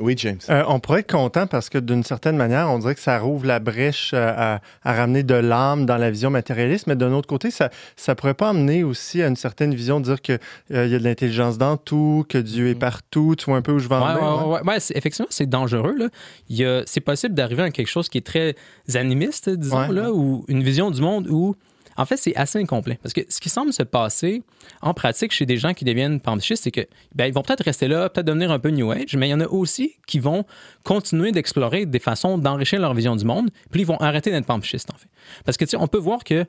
B: Oui, James.
C: Euh, on pourrait être content parce que d'une certaine manière, on dirait que ça rouvre la brèche euh, à, à ramener de l'âme dans la vision matérialiste, mais d'un autre côté, ça ça pourrait pas amener aussi à une certaine vision de dire que euh, il y a de l'intelligence dans tout, que Dieu est partout. Tu vois un peu où je vais en venir,
D: ouais,
C: ouais?
D: ouais, ouais, c'est- effectivement, c'est dangereux. Là. Il y a- c'est possible d'arriver à quelque chose qui est très animiste, disons,
C: Ouais.
D: là, ou une vision du monde où, en fait, c'est assez incomplet. Parce que ce qui semble se passer en pratique chez des gens qui deviennent panpsychistes, c'est que ben, ils vont peut-être rester là, peut-être devenir un peu New Age, mais il y en a aussi qui vont continuer d'explorer des façons d'enrichir leur vision du monde, puis ils vont arrêter d'être panpsychistes, en fait. Parce que, tu sais, on peut voir que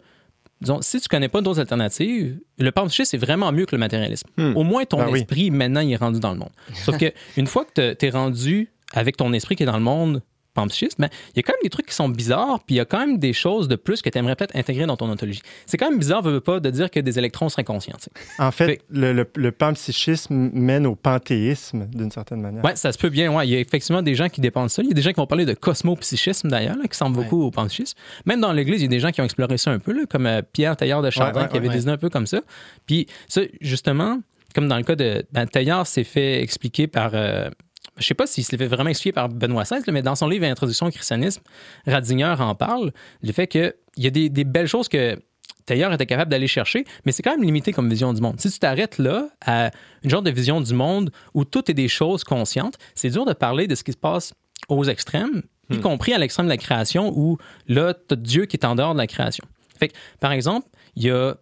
D: disons, si tu connais pas d'autres alternatives, le panpsychisme, c'est vraiment mieux que le matérialisme. Au moins, ton
C: Ben oui.
D: esprit, maintenant, il est rendu dans le monde. Sauf que une fois que tu es rendu avec ton esprit qui est dans le monde panpsychiste, ben, il y a quand même des trucs qui sont bizarres, puis il y a quand même des choses de plus que tu aimerais peut-être intégrer dans ton ontologie. C'est quand même bizarre, veux, veux pas, de dire que des électrons seraient conscients.
C: En fait,
D: Fait-
C: le, le, le panpsychisme mène au panthéisme d'une certaine manière.
D: Ouais, ça se peut bien. Ouais. Il y a effectivement des gens qui dépendent de ça. Il y a des gens qui vont parler de cosmopsychisme, d'ailleurs, qui semble
E: Ouais.
D: beaucoup au panpsychisme. Même dans l'Église, il y a des gens qui ont exploré ça un peu, là, comme euh, Pierre Taillard de Chardin,
C: Ouais,
D: qui avait désigné un peu comme ça. Puis ça, justement, comme dans le cas de... Ben, Taillard s'est fait expliquer par... euh, je sais pas s'il se l'est vraiment expliquer par Benoît XVI, mais dans son livre Introduction au christianisme, Ratzinger en parle, le fait qu'il y a des, des belles choses que Tailleur était capable d'aller chercher, mais c'est quand même limité comme vision du monde. Si tu t'arrêtes là à une genre de vision du monde où tout est des choses conscientes, c'est dur de parler de ce qui se passe aux extrêmes, y compris à l'extrême de la création où là, tu as Dieu qui est en dehors de la création. Fait que, par exemple, il y a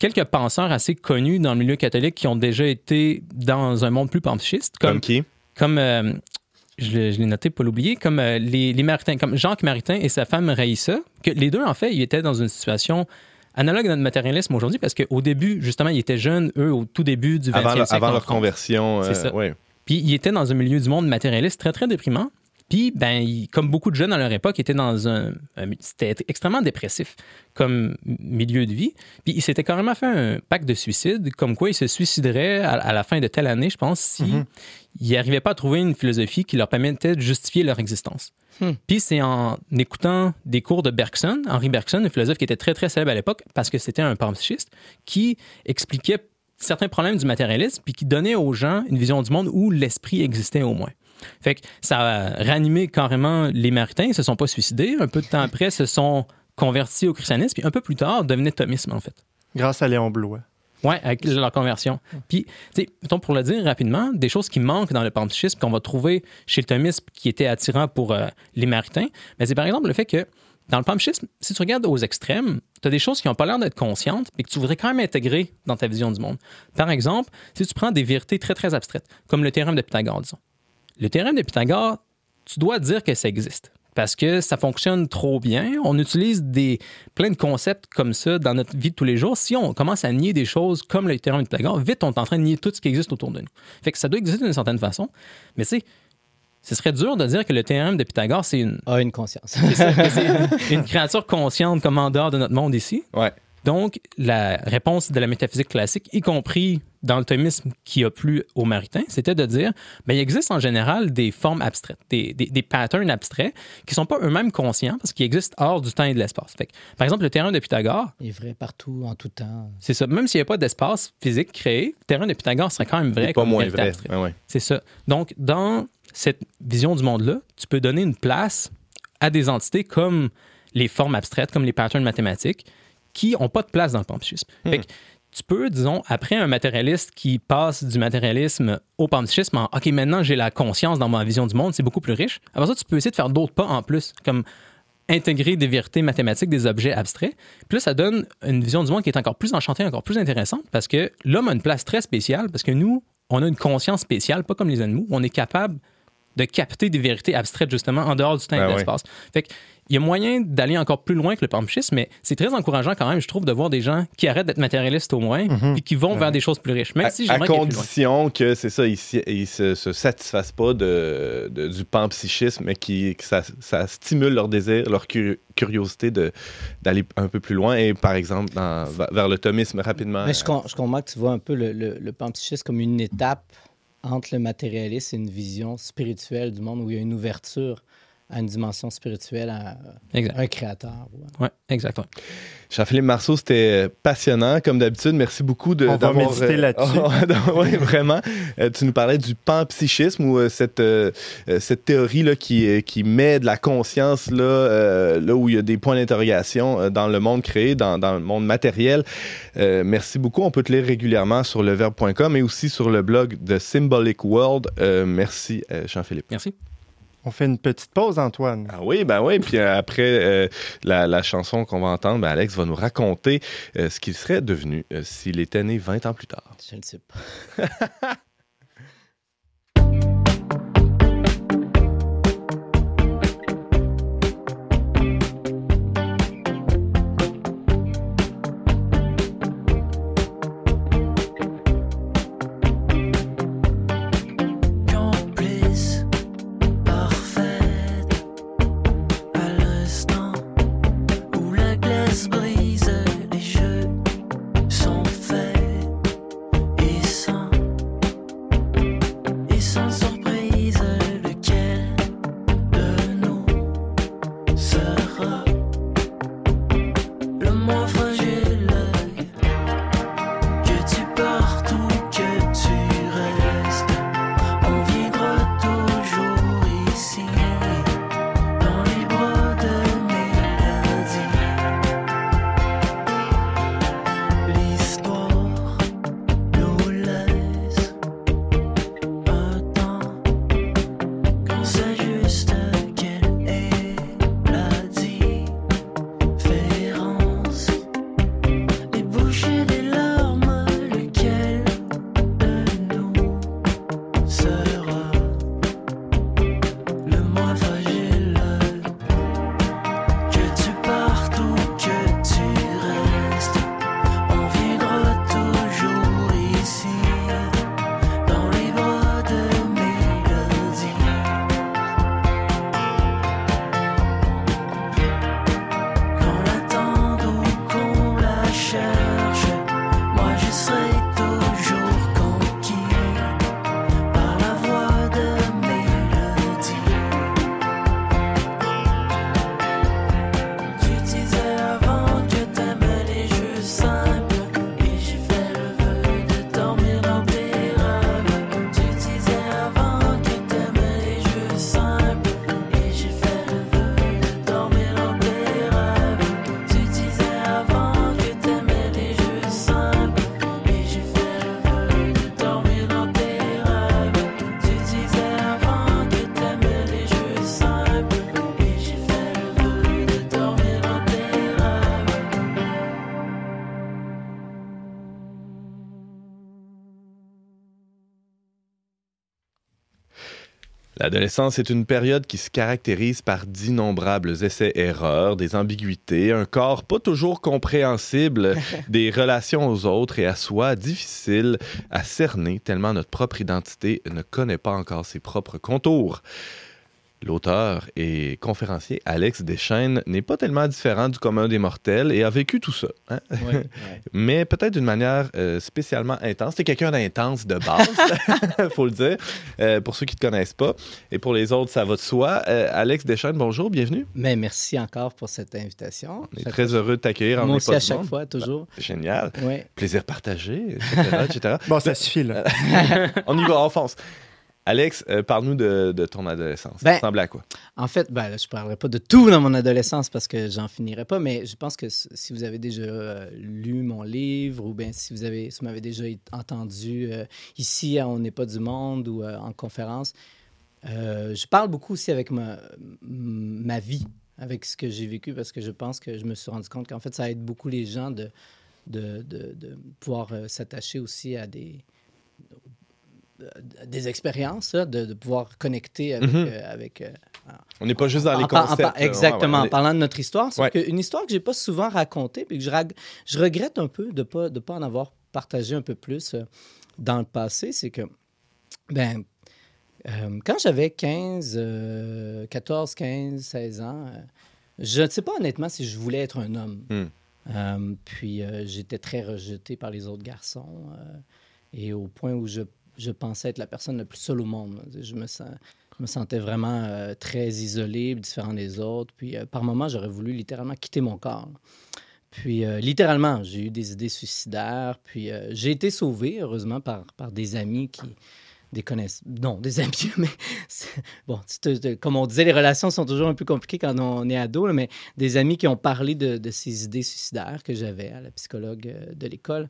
D: quelques penseurs assez connus dans le milieu catholique qui ont déjà été dans un monde plus panpsychiste,
B: Comme,
D: comme,
B: qui?
D: Comme euh, je, l'ai- je l'ai noté pour l'oublier, comme euh, les, les Maritains, comme Jacques Maritain et sa femme Raïssa, que les deux, en fait, ils étaient dans une situation analogue à notre matérialisme aujourd'hui parce qu'au début, justement, ils étaient jeunes, eux, au tout début du 20e
B: Avant, le-
D: siècle.
B: avant leur conversion.
D: C'est ça.
B: ouais.
D: Puis ils étaient dans un milieu du monde matérialiste très, très déprimant. Puis, ben, comme beaucoup de jeunes à leur époque, ils étaient dans un. un- C'était extrêmement dépressif comme milieu de vie. Puis, ils s'étaient carrément fait un pacte de suicide, comme quoi ils se suicideraient à, à la fin de telle année, je pense, si ils n'arrivaient pas à trouver une philosophie qui leur permettait de justifier leur existence.
E: Hmm.
D: Puis, c'est en écoutant des cours de Bergson, Henri Bergson, un philosophe qui était très, très célèbre à l'époque, parce que c'était un panpsychiste, qui expliquait certains problèmes du matérialisme, puis qui donnait aux gens une vision du monde où l'esprit existait au moins. Fait que ça a ranimé carrément les Maritains, ils se sont pas suicidés. Un peu de temps après, se sont convertis au christianisme, puis un peu plus tard, devenaient thomisme, en fait.
C: Grâce à Léon Blois.
D: Oui, avec leur conversion. Puis, tu sais, pour le dire rapidement, des choses qui manquent dans le panpsychisme qu'on va trouver chez le thomisme qui était attirant pour euh, les maritains, mais c'est par exemple le fait que dans le panpsychisme, si tu regardes aux extrêmes, tu as des choses qui n'ont pas l'air d'être conscientes, mais que tu voudrais quand même intégrer dans ta vision du monde. Par exemple, si tu prends des vérités très, très abstraites, comme le théorème de Pythagore, disons. Le théorème de Pythagore, tu dois dire que ça existe. Parce que ça fonctionne trop bien. On utilise des, plein de concepts comme ça dans notre vie de tous les jours. Si on commence à nier des choses comme le théorème de Pythagore, vite, on est en train de nier tout ce qui existe autour de nous. Fait que ça doit exister d'une certaine façon. Mais tu sais, ce serait dur de dire que le théorème de Pythagore, c'est une,
E: A une conscience.
D: c'est c'est une créature consciente comme en dehors de notre monde ici.
B: Ouais.
D: Donc, la réponse de la métaphysique classique, y compris dans le thomisme qui a plu aux maritains, c'était de dire ben, il existe en général des formes abstraites, des, des, des patterns abstraits qui ne sont pas eux-mêmes conscients parce qu'ils existent hors du temps et de l'espace. Par exemple, le théorème de Pythagore,
E: Il est vrai partout, en tout temps.
D: c'est ça. Même s'il n'y a pas d'espace physique créé, le théorème de Pythagore serait quand même vrai.
B: C'est pas
D: comme
B: moins vrai. Ouais, ouais.
D: C'est ça. Donc, dans cette vision du monde-là, tu peux donner une place à des entités comme les formes abstraites, comme les patterns mathématiques, qui n'ont pas de place dans le panpsychisme. Que tu peux, disons, après un matérialiste qui passe du matérialisme au panpsychisme en OK, maintenant j'ai la conscience dans ma vision du monde, c'est beaucoup plus riche. Après ça, tu peux essayer de faire d'autres pas en plus, comme intégrer des vérités mathématiques, des objets abstraits. Puis là, ça donne une vision du monde qui est encore plus enchantée, encore plus intéressante, parce que l'homme a une place très spéciale, parce que nous, on a une conscience spéciale, pas comme les animaux. On est capable de capter des vérités abstraites, justement, en dehors du temps et
B: Ben
D: de
B: ouais.
D: l'espace. Fait il y a moyen d'aller encore plus loin que le panpsychisme, mais c'est très encourageant quand même, je trouve, de voir des gens qui arrêtent d'être matérialistes au moins, puis qui vont vers des choses plus riches. Même
B: À,
D: si
B: à
D: j'aimerais qu'il y ait plus loin.
B: condition que c'est ça, ils, ils se, se satisfassent pas de, de- du panpsychisme, mais qui, que ça, ça stimule leur désir, leur cu- curiosité de- d'aller un peu plus loin. Et par exemple, dans- vers le thomisme rapidement.
E: Mais je comprends que tu vois un peu le, le, le panpsychisme comme une étape entre le matérialisme et une vision spirituelle du monde où il y a une ouverture à une dimension spirituelle, à
D: Exact.
E: un créateur. ouais.
D: Ouais, exactement.
B: Jean-Philippe Marceau, c'était passionnant, comme d'habitude. Merci beaucoup de
C: On va méditer
B: euh,
C: là-dessus.
B: oui, vraiment. Euh, tu nous parlais du panpsychisme ou euh, cette, euh, euh, cette théorie là, qui, euh, qui met de la conscience là, euh, là où il y a des points d'interrogation euh, dans le monde créé, dans, dans le monde matériel. Euh, merci beaucoup. On peut te lire régulièrement sur leverbe.com et aussi sur le blog de Symbolic World. Euh, merci, euh, Jean-Philippe.
D: Merci.
C: On fait une petite pause, Antoine.
B: Ah oui, ben oui. Puis euh, après euh, la, la chanson qu'on va entendre, ben Alex va nous raconter euh, ce qu'il serait devenu euh, s'il était né 20 ans plus tard.
E: Je ne sais pas.
B: L'adolescence est une période qui se caractérise par d'innombrables essais-erreurs, des ambiguïtés, un corps pas toujours compréhensible, des relations aux autres et à soi difficiles à cerner tellement notre propre identité ne connaît pas encore ses propres contours. L'auteur et conférencier Alex Deschaines n'est pas tellement différent du commun des mortels et a vécu tout ça. hein?
E: Ouais, ouais.
B: mais peut-être d'une manière euh, spécialement intense. C'est quelqu'un d'intense de base, faut le dire, euh, pour ceux qui ne te connaissent pas. Et pour les autres, ça va de soi. Euh, Alex Deschaines, bonjour, bienvenue.
E: Mais merci encore pour cette invitation.
B: On est très heureux de t'accueillir en
E: Moi aussi, à chaque
B: monde.
E: fois, toujours.
B: Génial.
E: Ouais.
B: Plaisir partagé, etc. etc.
C: Bon, ça suffit, là.
B: On y va, on fonce. Alex, euh, parle-nous de, de ton adolescence.
E: Ben,
B: ça ressemblait à quoi?
E: En fait, ben, là, je ne parlerai pas de tout dans mon adolescence parce que j'en finirai pas, mais je pense que si vous avez déjà euh, lu mon livre ou bien si vous avez, si m'avez déjà entendu euh, ici à On n'est pas du monde ou en conférence, je parle beaucoup aussi avec ma, ma vie, avec ce que j'ai vécu parce que je pense que je me suis rendu compte qu'en fait, ça aide beaucoup les gens de, de, de, pouvoir s'attacher aussi à des des expériences, là, de, de pouvoir connecter avec,
B: Mhm.
E: euh, avec euh,
B: On n'est pas juste dans les
E: en par- en
B: concepts.
E: exactement, en parlant de notre histoire.
B: Ouais.
E: que une histoire que j'ai pas souvent racontée, puis que je, je regrette un peu de pas, de pas en avoir partagé un peu plus euh, dans le passé, c'est que, ben, euh, quand j'avais 15, euh, 14, 15, 16 ans, euh, je ne sais pas honnêtement si je voulais être un homme.
B: Hmm.
E: Euh, puis euh, j'étais très rejeté par les autres garçons. euh, et au point où je je pensais être la personne la plus seule au monde. Je me, sentais vraiment euh, très isolé, différent des autres. Puis euh, par moments, j'aurais voulu littéralement quitter mon corps. Puis euh, littéralement, j'ai eu des idées suicidaires. Puis j'ai été sauvé, heureusement, par, des amis qui des. Non, des amis, mais bon, comme on disait, les relations sont toujours un peu compliquées quand on est ado, mais des amis qui ont parlé de, ces idées suicidaires que j'avais à la psychologue de l'école.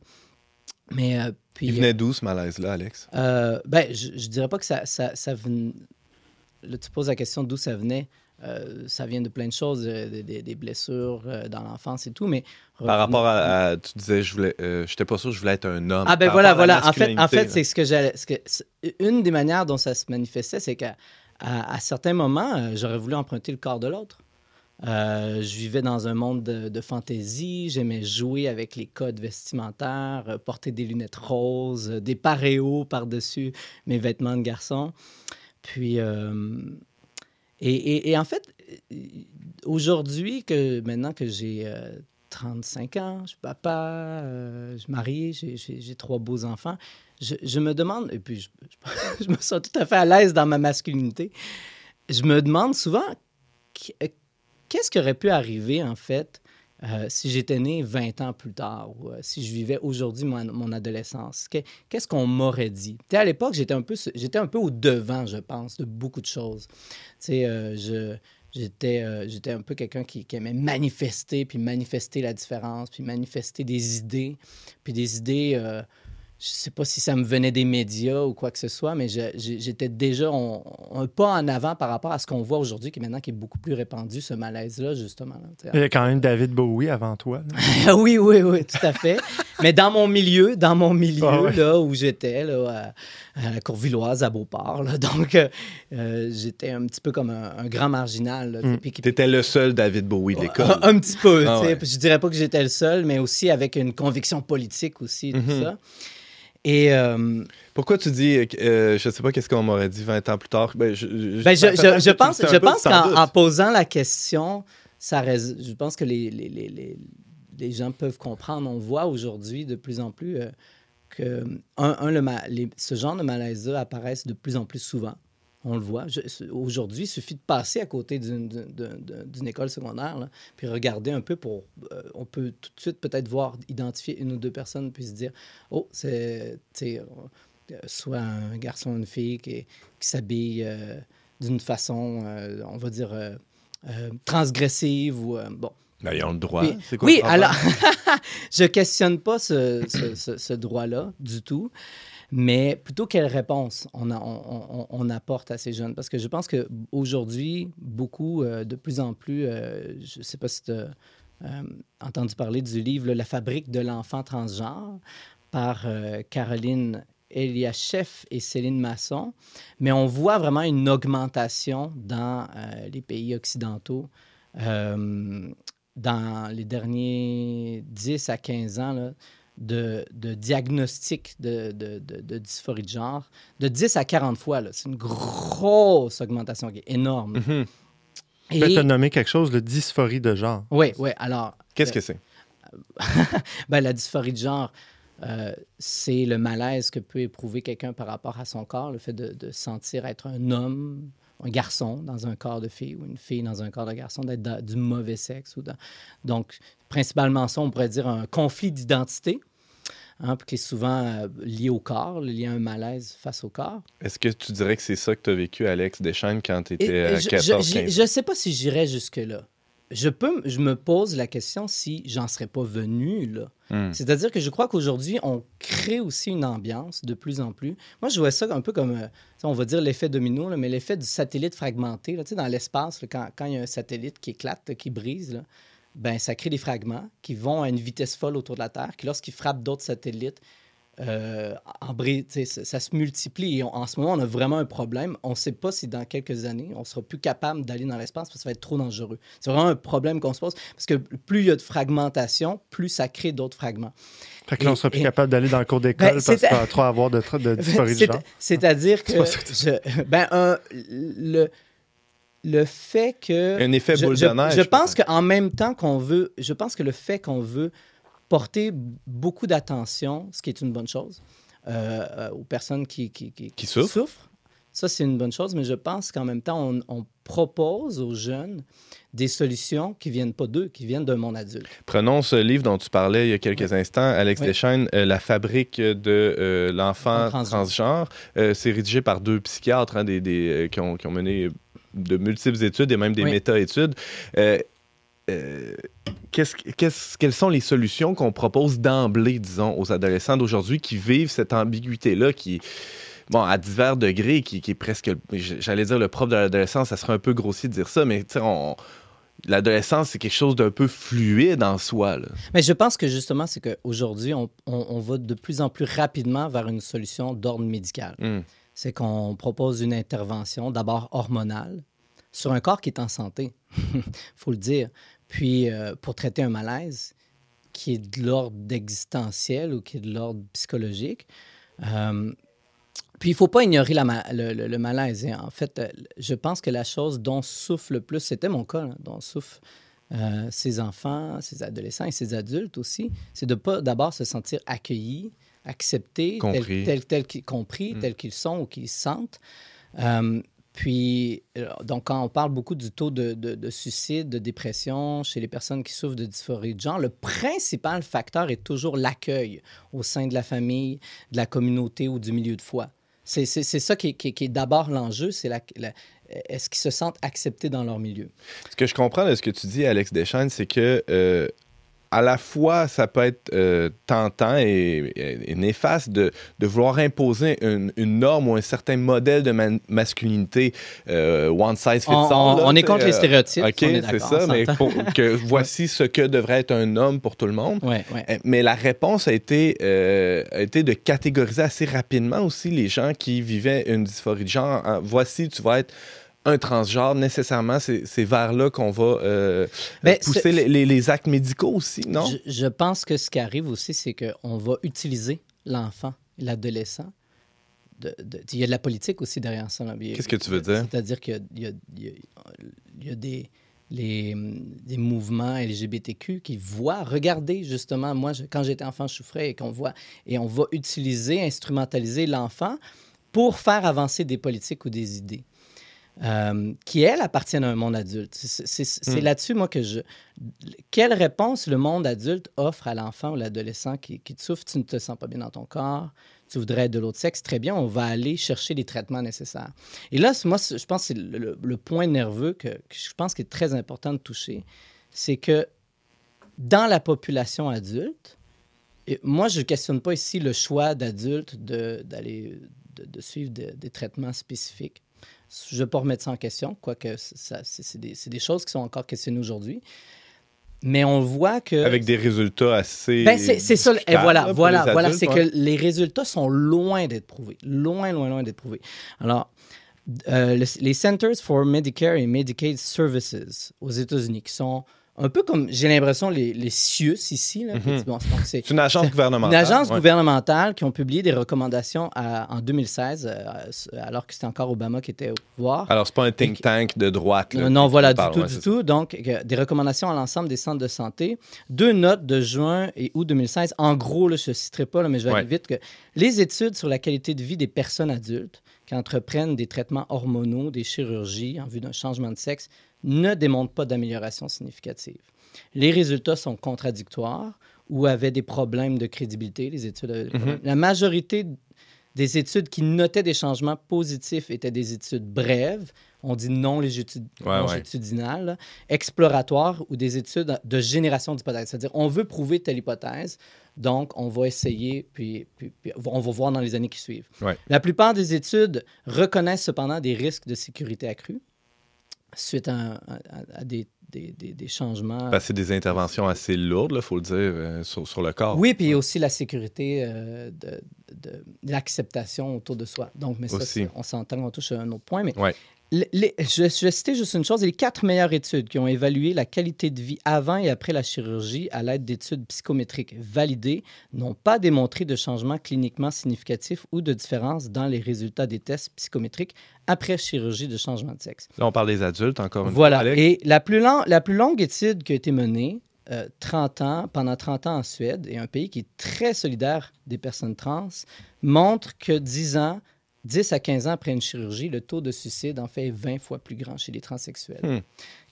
E: Mais euh, puis.
B: Il venait d'où ce malaise-là, Alex?
E: Euh, ben, je, je dirais pas que ça, ça, ça venait. Là, tu poses la question d'où ça venait. Euh, ça vient de plein de choses, euh, des, des- des blessures euh, dans l'enfance et tout, mais...
B: Par rapport à, à- tu disais, je voulais, euh, j'étais pas sûr que je voulais être un homme.
E: Ah ben
B: Par
E: voilà, voilà. En fait, en fait c'est ce que j'allais... ce que- c'est- Une des manières dont ça se manifestait, c'est qu'à à, à certains moments, euh, j'aurais voulu emprunter le corps de l'autre. Euh, je vivais dans un monde de, fantaisie. J'aimais jouer avec les codes vestimentaires, euh, porter des lunettes roses, euh, des paréos par-dessus mes vêtements de garçon. Puis, et, en fait, aujourd'hui, que maintenant que j'ai euh, 35 ans, je suis papa, je suis marié, j'ai- trois beaux enfants, je, me demande, et puis je, me sens tout à fait à l'aise dans ma masculinité, je me demande souvent qu'est-ce qui aurait pu arriver, en fait, euh, si j'étais né 20 ans plus tard ou euh, si je vivais aujourd'hui mon, mon adolescence? Que- Qu'est-ce qu'on m'aurait dit? Tu sais, à l'époque, j'étais un, peu, un peu au devant, je pense, de beaucoup de choses. Euh, je, j'étais, euh, j'étais un peu quelqu'un qui, qui aimait manifester, puis manifester la différence, puis manifester des idées, puis des idées... je sais pas si ça me venait des médias ou quoi que ce soit, mais j'étais déjà on- un pas en avant par rapport à ce qu'on voit aujourd'hui, qui est maintenant qui est beaucoup plus répandu, ce malaise-là, justement. là.
C: Il y a quand même David Bowie avant toi.
E: oui, oui, oui, tout à fait. Mais dans mon milieu, dans mon milieu,
C: Ah ouais.
E: là, où j'étais, là, à, à la Courvilloise, à Beauport, là, donc euh, euh, j'étais un petit peu comme un, un grand marginal. là,
C: Mm.
E: puis qui-
B: T'étais le seul David Bowie de l'école.
E: un, un petit peu,
B: Ah ouais.
E: Je dirais pas que j'étais le seul, mais aussi avec une conviction politique aussi, tout
B: Mhm.
E: ça. Et euh,
B: Pourquoi tu dis, euh, je sais pas qu'est-ce qu'on m'aurait dit 20 ans plus tard? Ben, je, je-
E: Ben, je, je-
B: tu
E: pense, je pense qu'en posant la question, ça je pense que les, les, les, les, les gens peuvent comprendre. On voit aujourd'hui de plus en plus euh, que un, un, le ce genre de malaise-là apparaissent de plus en plus souvent. On le voit. Aujourd'hui, il suffit de passer à côté d'une- école secondaire, là, puis regarder un peu pour... euh, on peut tout de suite peut-être voir, identifier une ou deux personnes, puis se dire, oh, c'est... tu sais, euh, soit un garçon ou une fille qui, qui s'habille euh, d'une façon, euh, on va dire, transgressive ou... bon.
B: Ben, ils ont le droit. Quoi
E: oui
B: le
E: alors, je questionne pas ce, ce- ce- ce droit-là du tout, mais plutôt quelle réponse on, apporte à ces jeunes? Parce que je pense qu'aujourd'hui, beaucoup, euh, de plus en plus, euh, je ne sais pas si tu as euh, entendu parler du livre La fabrique de l'enfant transgenre par Caroline Eliachef et Céline Masson, mais on voit vraiment une augmentation dans les pays occidentaux. Dans les derniers 10 à 15 ans de, de diagnostic de, de, de- de dysphorie de genre, de 10 à 40 fois. C'est une grosse augmentation qui est énorme.
B: Mhm.
E: Et-
C: Ben, tu as nommé quelque chose, le dysphorie de genre.
E: Oui, oui. Alors,
B: Qu'est-ce que c'est?
E: ben, la dysphorie de genre, euh, c'est le malaise que peut éprouver quelqu'un par rapport à son corps, le fait de, de sentir être un homme, un garçon dans un corps de fille ou une fille dans un corps de garçon, d'être du mauvais sexe. Ou dans- Donc, principalement ça, on pourrait dire un conflit d'identité, hein, qui est souvent euh, lié au corps, lié à un malaise face au corps.
B: Est-ce que tu dirais que c'est ça que tu as vécu, Alex Deschênes, quand tu étais à
E: je-
B: 14
E: je-
B: 15
E: Je ne sais pas si j'irais jusque-là. Je, peux, je me pose la question si j'en serais pas venu là.
B: Hmm.
E: C'est-à-dire que je crois qu'aujourd'hui, on crée aussi une ambiance de plus en plus. Moi, je vois ça un peu comme, euh, on va dire l'effet domino, là, mais l'effet du satellite fragmenté. Là, dans l'espace, quand, quand il y a un satellite qui éclate, qui brise, là, ben, ça crée des fragments qui vont à une vitesse folle autour de la Terre, qui, lorsqu'ils frappent d'autres satellites, euh, en ça, ça se multiplie. Et on- en ce moment, on a vraiment un problème. On ne sait pas si dans quelques années, on sera plus capable d'aller dans l'espace parce que ça va être trop dangereux. C'est vraiment un problème qu'on se pose parce que plus il y a de fragmentation, plus ça crée d'autres fragments.
C: Fait que là, on sera plus
E: Et-
C: capable d'aller dans le cours d'école
E: Ben,
C: parce qu'on va trop avoir de, de de genre.
E: C'est-à-dire que je- ben, un- le, le fait que
B: Un effet boule
E: je-
B: de neige.
E: je pense qu'en même temps qu'on veut, je pense que le fait qu'on veut porter beaucoup d'attention, ce qui est une bonne chose, euh, euh, aux personnes qui, qui, qui,
B: Qui souffrent.
E: Ça, c'est une bonne chose, mais je pense qu'en même temps, on, on propose aux jeunes des solutions qui viennent pas d'eux, qui viennent d'un monde adulte.
B: Prenons ce livre dont tu parlais il y a quelques instants, Alex
E: Oui.
B: Deschaines, euh, La fabrique de euh, l'enfant
E: Transgenre.
B: transgenre. Euh, c'est rédigé par deux psychiatres hein, des, des, qui, ont, qui ont mené de multiples études et même des
E: Oui.
B: méta-études. Euh, euh, qu'est-ce- qu'est-ce- quelles sont les solutions qu'on propose d'emblée, disons, aux adolescents d'aujourd'hui qui vivent cette ambiguïté-là qui, bon, à divers degrés, qui, qui est presque, j'allais dire le propre de l'adolescence, ça serait un peu grossier de dire ça, mais tu sais, on- l'adolescence, c'est quelque chose d'un peu fluide en soi. là.
E: Mais je pense que justement, c'est qu'aujourd'hui, on, on, on va de plus en plus rapidement vers une solution d'ordre médical.
B: Hmm.
E: C'est qu'on propose une intervention, d'abord hormonale, sur un corps qui est en santé, faut le dire. Puis, euh, pour traiter un malaise qui est de l'ordre existentiel ou qui est de l'ordre psychologique. Euh, puis, il ne faut pas ignorer le, malaise. Et en fait, euh, je pense que la chose dont souffrent le plus, c'était mon cas, dont souffrent euh, ces enfants, ces adolescents et ces adultes aussi, c'est de pas d'abord se sentir accueillis, acceptés,
B: Compris.
E: tel, tel, tel qu'ils- compris,
B: Mm.
E: tels qu'ils sont ou qu'ils se sentent. Euh, puis, euh, donc, quand on parle beaucoup du taux de, de- de suicide, de dépression chez les personnes qui souffrent de dysphorie de genre, le principal facteur est toujours l'accueil au sein de la famille, de la communauté ou du milieu de foi. C'est ça qui est, qui est- qui est d'abord l'enjeu, c'est la, la- est-ce qu'ils se sentent acceptés dans leur milieu?
B: Ce que je comprends de ce que tu dis, Alex Deschaines, c'est que euh, à la fois, ça peut être euh, tentant et, et- et néfaste de, de vouloir imposer une, une norme ou un certain modèle de masculinité euh, one size fits
E: On,
B: all.
E: on-
B: là,
E: on
B: tu
E: est contre les
B: euh,
E: stéréotypes.
B: OK, c'est ça, mais pour que voici ce que devrait être un homme pour tout le monde.
E: Ouais, ouais.
B: Euh, Mais la réponse a été, a été de catégoriser assez rapidement aussi les gens qui vivaient une dysphorie de genre. en, voici, tu vas être un transgenre, nécessairement, c'est vers là qu'on va euh,
E: Ben,
B: pousser les, les- les actes médicaux aussi, non?
E: Je, je pense que ce qui arrive aussi, c'est qu'on va utiliser l'enfant, l'adolescent. Il y a de la politique aussi derrière ça.
B: Qu'est-ce que tu veux dire?
E: C'est-à-dire qu'il y a, y y des, les, des mouvements LGBTQ qui voient, regardez justement, moi, je- quand j'étais enfant, je souffrais et qu'on voit, et on va utiliser, instrumentaliser l'enfant pour faire avancer des politiques ou des idées. Euh, qui, elles, appartiennent à un monde adulte. C'est
B: Hmm.
E: là-dessus, moi, que je... Quelle réponse le monde adulte offre à l'enfant ou l'adolescent qui, qui te souffre, tu ne te sens pas bien dans ton corps, tu voudrais être de l'autre sexe, très bien, on va aller chercher les traitements nécessaires. Et là, moi, je pense que c'est le, le- le point nerveux que, que je pense qu'il est très important de toucher, c'est que dans la population adulte, et moi, je ne questionne pas ici le choix d'adultes de- d'aller de, de suivre de- des traitements spécifiques. Je ne vais pas remettre ça en question, quoique c'est des, choses qui sont encore questionnées aujourd'hui. Mais on voit que...
B: Avec des résultats assez.
E: Ben, c'est ça. Et voilà,
B: là,
E: voilà, voilà. C'est
B: ouais.
E: que les résultats sont loin d'être prouvés. Loin, loin, loin d'être prouvés. Alors, euh, le- les Centers for Medicare and Medicaid Services aux États-Unis, qui sont un peu comme, j'ai l'impression, les, les CIUS ici. Là,
B: Mhm.
E: Bon, c'est-
B: une agence
E: une
B: gouvernementale.
E: agence
B: ouais.
E: gouvernementale qui ont publié des recommandations à- en 2016, euh, alors que c'était encore Obama qui était au pouvoir.
B: Alors, c'est pas un think tank de droite. là,
E: Non, voilà, du tout,
B: ouais,
E: du tout. Donc, euh, des recommandations à l'ensemble des centres de santé. Deux notes de juin et août 2016. En gros, là, je ne citerai pas, là, mais je vais aller vite. Que les études sur la qualité de vie des personnes adultes qui entreprennent des traitements hormonaux, des chirurgies en vue d'un changement de sexe ne démontrent pas d'amélioration significative. Les résultats sont contradictoires ou avaient des problèmes de crédibilité. Les études avaient des problèmes. La majorité des études qui notaient des changements positifs étaient des études brèves, on dit non longitude-
B: Ouais, ouais.
E: exploratoires ou des études de génération d'hypothèses. C'est-à-dire, on veut prouver telle hypothèse, donc on va essayer, puis, puis- puis on va voir dans les années qui suivent.
B: Ouais.
E: La plupart des études reconnaissent cependant des risques de sécurité accrus suite à, un- à- à des, des- des- des changements.
B: Que c'est des interventions assez lourdes, il faut le dire, euh, sur, sur le corps.
E: Oui, puis aussi la sécurité euh, de, de- de l'acceptation autour de soi. Donc, mais ça, on s'entend, on touche à un autre point. Mais
B: Ouais.
E: Le- les- je, je vais citer juste une chose. Les quatre meilleures études qui ont évalué la qualité de vie avant et après la chirurgie à l'aide d'études psychométriques validées n'ont pas démontré de changement cliniquement significatif ou de différence dans les résultats des tests psychométriques après chirurgie de changement de sexe.
B: Là, on parle des adultes, encore une
E: Voilà.
B: fois.
E: Et la plus, long- la plus longue étude qui a été menée euh, 30 ans, pendant 30 ans en Suède, et un pays qui est très solidaire des personnes trans, montre que 10 ans, 10 à 15 ans après une chirurgie, le taux de suicide en fait est 20 fois plus grand chez les transsexuels
B: Hmm.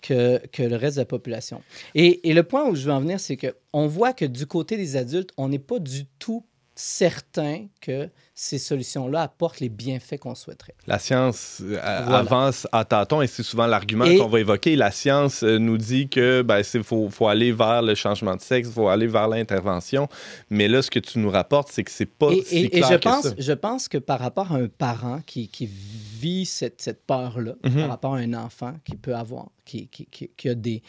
E: que, que le reste de la population. Et, et le point où je veux en venir, c'est qu'on voit que du côté des adultes, on n'est pas du tout certain que ces solutions-là apportent les bienfaits qu'on souhaiterait.
B: La science euh,
E: Voilà.
B: avance à tâtons et c'est souvent l'argument
E: Et-
B: qu'on va évoquer. La science euh, nous dit que ben, il faut, faut aller vers le changement de sexe, il faut aller vers l'intervention. Mais là, ce que tu nous rapportes, c'est que c'est pas
E: Et,
B: si
E: et- je,
B: que
E: pense,
B: ça.
E: je pense que par rapport à un parent qui, qui vit cette, cette peur-là,
B: Mhm.
E: par rapport à un enfant qui peut avoir, qui, qui, qui- qui a des,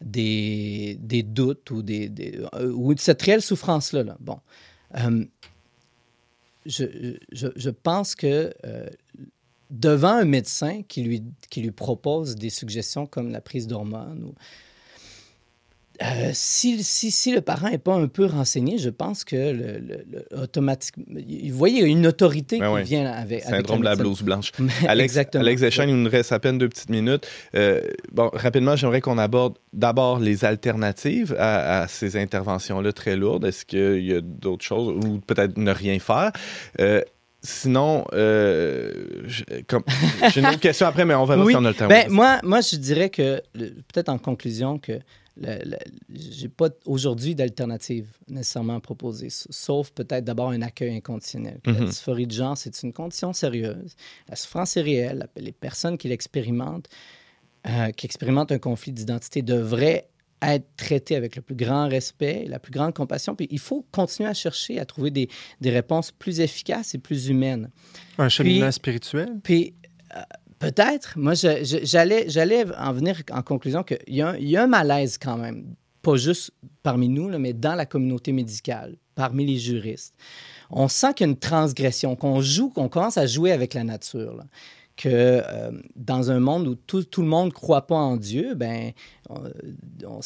E: des, des doutes ou, des, des- euh, ou cette réelle souffrance-là, là, bon, euh, je, pense que euh, devant un médecin qui lui, qui lui propose des suggestions comme la prise d'hormones ou euh, si, si, si le parent n'est pas un peu renseigné, je pense que le, le- le- automatiquement. Vous voyez, il y a une autorité
B: Ben
E: qui vient avec. avec
B: Syndrome de la blouse blanche. Alex,
E: Exactement.
B: Alex Deschênes, il nous reste à peine deux petites minutes. Euh, bon, rapidement, j'aimerais qu'on aborde d'abord les alternatives à, à ces interventions-là très lourdes. Est-ce qu'il y a d'autres choses ou peut-être ne rien faire? Euh, sinon, euh, j'ai une autre question après, mais on verra
E: Oui.
B: si on a le temps.
E: Ben, moi, moi, je dirais que, peut-être en conclusion, que j'ai pas aujourd'hui d'alternative nécessairement à proposer, s- sauf peut-être d'abord un accueil inconditionnel. La
B: Mhm.
E: dysphorie de genre, c'est une condition sérieuse. La souffrance est réelle. La- Les personnes qui l'expérimentent, euh, qui expérimentent un conflit d'identité, devraient être traitées avec le plus grand respect, la plus grande compassion. Puis il faut continuer à chercher à trouver des, des réponses plus efficaces et plus humaines.
C: Un cheminement
E: Puis-
C: spirituel?
E: Puis euh, peut-être, moi, j'allais, j'allais en venir en conclusion qu'il y, a un- il y a un malaise quand même, pas juste parmi nous, là, mais dans la communauté médicale, parmi les juristes. On sent qu'il y a une transgression, qu'on joue, qu'on commence à jouer avec la nature. là. Que euh, dans un monde où tout, tout le monde ne croit pas en Dieu, ben, on, on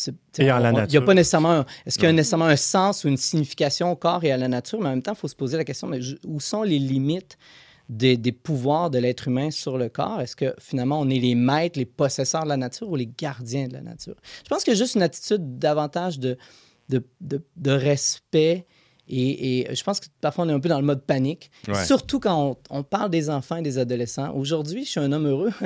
E: Il n'y a pas nécessairement. un- Est-ce qu'il y a nécessairement un sens ou une signification au corps et à la nature? Mais en même temps, il faut se poser la question mais où sont les limites des, pouvoirs de l'être humain sur le corps? Est-ce que finalement on est les maîtres, les possesseurs de la nature ou les gardiens de la nature? Je pense a juste une attitude davantage de, de- de respect. Et, et je pense que parfois on est un peu dans le mode panique,
B: Ouais.
E: surtout quand on, on parle des enfants et des adolescents. Aujourd'hui, je suis un homme heureux.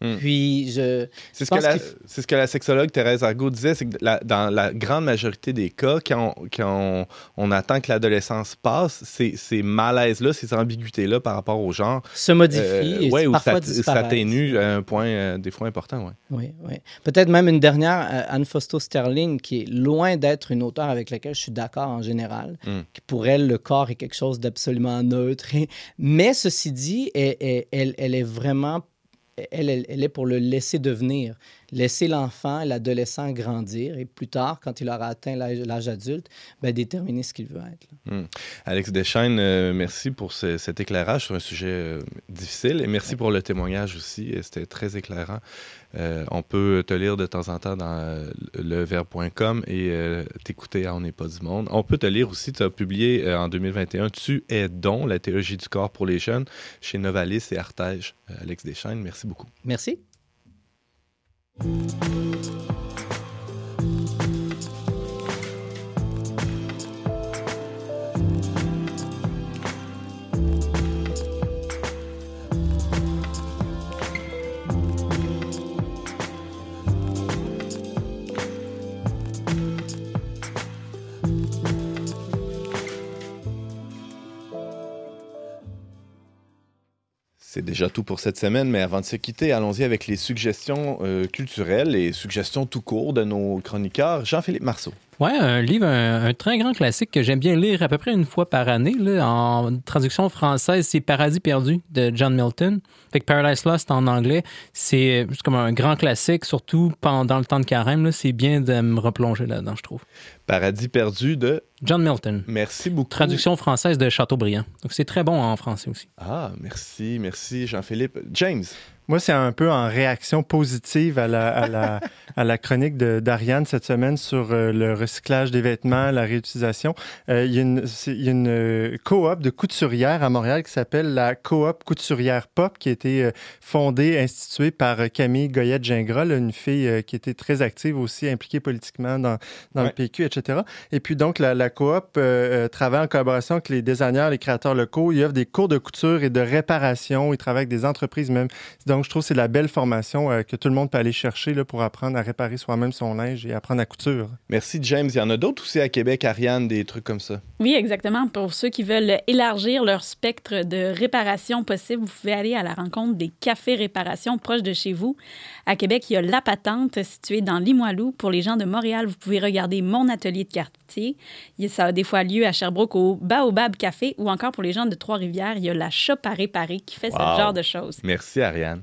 B: Mm.
E: Puis je.
B: C'est ce, que la, ce que sexologue Thérèse Argot disait, c'est que la- dans la grande majorité des cas, quand on, quand on, on attend que l'adolescence passe, ces, ces malaises-là, ces ambiguïtés-là par rapport au genre,
E: se modifie
B: euh,
E: et
B: ouais, ou
E: parfois
B: s'at-
E: disparaît.
B: s'atténue à un point euh, des fois important. Ouais.
E: Oui, oui. Peut-être même une dernière, euh, Anne Fausto Sterling, qui est loin d'être une auteure avec laquelle je suis d'accord en général,
B: Mm.
E: pour elle, le corps est quelque chose d'absolument neutre. Mais ceci dit, elle, elle- elle- est vraiment, elle, est pour le laisser devenir, laisser l'enfant, l'adolescent grandir et plus tard, quand il aura atteint l'âge adulte, ben, déterminer ce qu'il veut être. là.
B: Alex Deschaines, euh, merci pour ce- cet éclairage sur un sujet euh, difficile et merci pour le témoignage aussi. euh, C'était très éclairant. Euh, on peut te lire de temps en temps dans euh, leverbe.com et euh, t'écouter à On n'est pas du monde. On peut te lire aussi, tu as publié en 2021 Tu es don, la théologie du corps pour les jeunes chez Novalis et Artege. Alex Deschaines, merci beaucoup.
E: Merci.
B: Déjà tout pour cette semaine, mais avant de se quitter, allons-y avec les suggestions euh, culturelles et suggestions tout court de nos chroniqueurs. Jean-Philippe Marceau.
D: Ouais, un livre, un, un très grand classique que j'aime bien lire à peu près une fois par année. là, en traduction française, c'est Paradis perdu de John Milton. Fait que Paradise Lost en anglais, c'est juste comme un grand classique, surtout pendant le temps de carême. C'est bien de me replonger là-dedans, je trouve.
B: Paradis perdu de
D: John Milton.
B: Merci beaucoup.
D: Traduction française de Chateaubriand. Donc c'est très bon en français aussi.
B: Ah, merci, merci Jean-Philippe. James.
C: Moi, c'est un peu en réaction positive à la, à la, à la chronique d'Ariane cette semaine sur euh, le recyclage des vêtements, la réutilisation. Euh, il y a une, une euh, coop de couturières à Montréal qui s'appelle la coop couturière pop, qui a été fondée, instituée par Camille Goyette-Gingras, une fille qui était très active aussi, impliquée politiquement dans, dans
B: Ouais.
C: le PQ, etc. Et puis donc, la, la coop euh, travaille en collaboration avec les designers, les créateurs locaux. Ils offrent des cours de couture et de réparation. Ils travaillent avec des entreprises même. Donc, je trouve que c'est la belle formation euh, que tout le monde peut aller chercher là, pour apprendre à réparer soi-même son linge et apprendre à couture.
B: Merci, James. Il y en a d'autres aussi à Québec, Ariane, des trucs comme ça.
F: Oui, exactement. Pour ceux qui veulent élargir leur spectre de réparation possible, vous pouvez aller à la rencontre des cafés réparation proches de chez vous. À Québec, il y a La Patente, située dans Limoilou. Pour les gens de Montréal, vous pouvez regarder Mon Atelier de quartier. Ça a des fois lieu à Sherbrooke au Baobab Café ou encore pour les gens de Trois-Rivières, il y a La Shop à réparer qui fait
B: Wow.
F: ce genre de choses.
B: Merci, Ariane.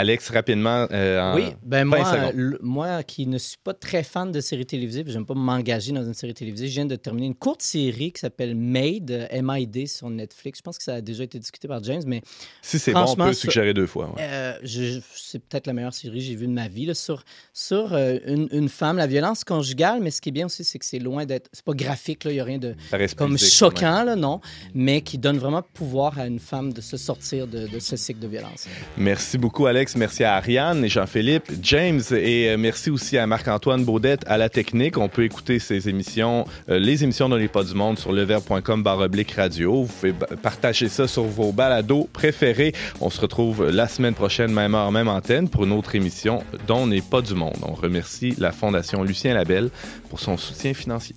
B: Alex, rapidement. euh, en
E: Oui, ben
B: 20
E: moi, l- moi qui ne suis pas très fan de séries télévisées, j'aime pas m'engager dans une série télévisée, je viens de terminer une courte série qui s'appelle Made, euh, M-I-D sur Netflix. Je pense que ça a déjà été discuté par James, mais
B: Si c'est bon, on peut suggérer deux fois. ouais.
E: euh, c'est peut-être la meilleure série que j'ai vue de ma vie là, sur, sur euh, une, une femme, la violence conjugale, mais ce qui est bien aussi, c'est que c'est loin d'être... C'est pas graphique, il n'y a rien de comme choquant, là, non, mais qui donne vraiment pouvoir à une femme de se sortir de, de ce cycle de violence.
B: Merci beaucoup, Alex. Merci à Ariane et Jean-Philippe, James et euh, merci aussi à Marc-Antoine Baudette à la technique. On peut écouter ces émissions, euh, les émissions les pas du monde sur leverbe.com baroblique radio. Vous pouvez partager ça sur vos balados préférés. On se retrouve la semaine prochaine, même heure, même antenne, pour une autre émission dont n'est pas du monde. On remercie la Fondation Lucien Labelle pour son soutien financier.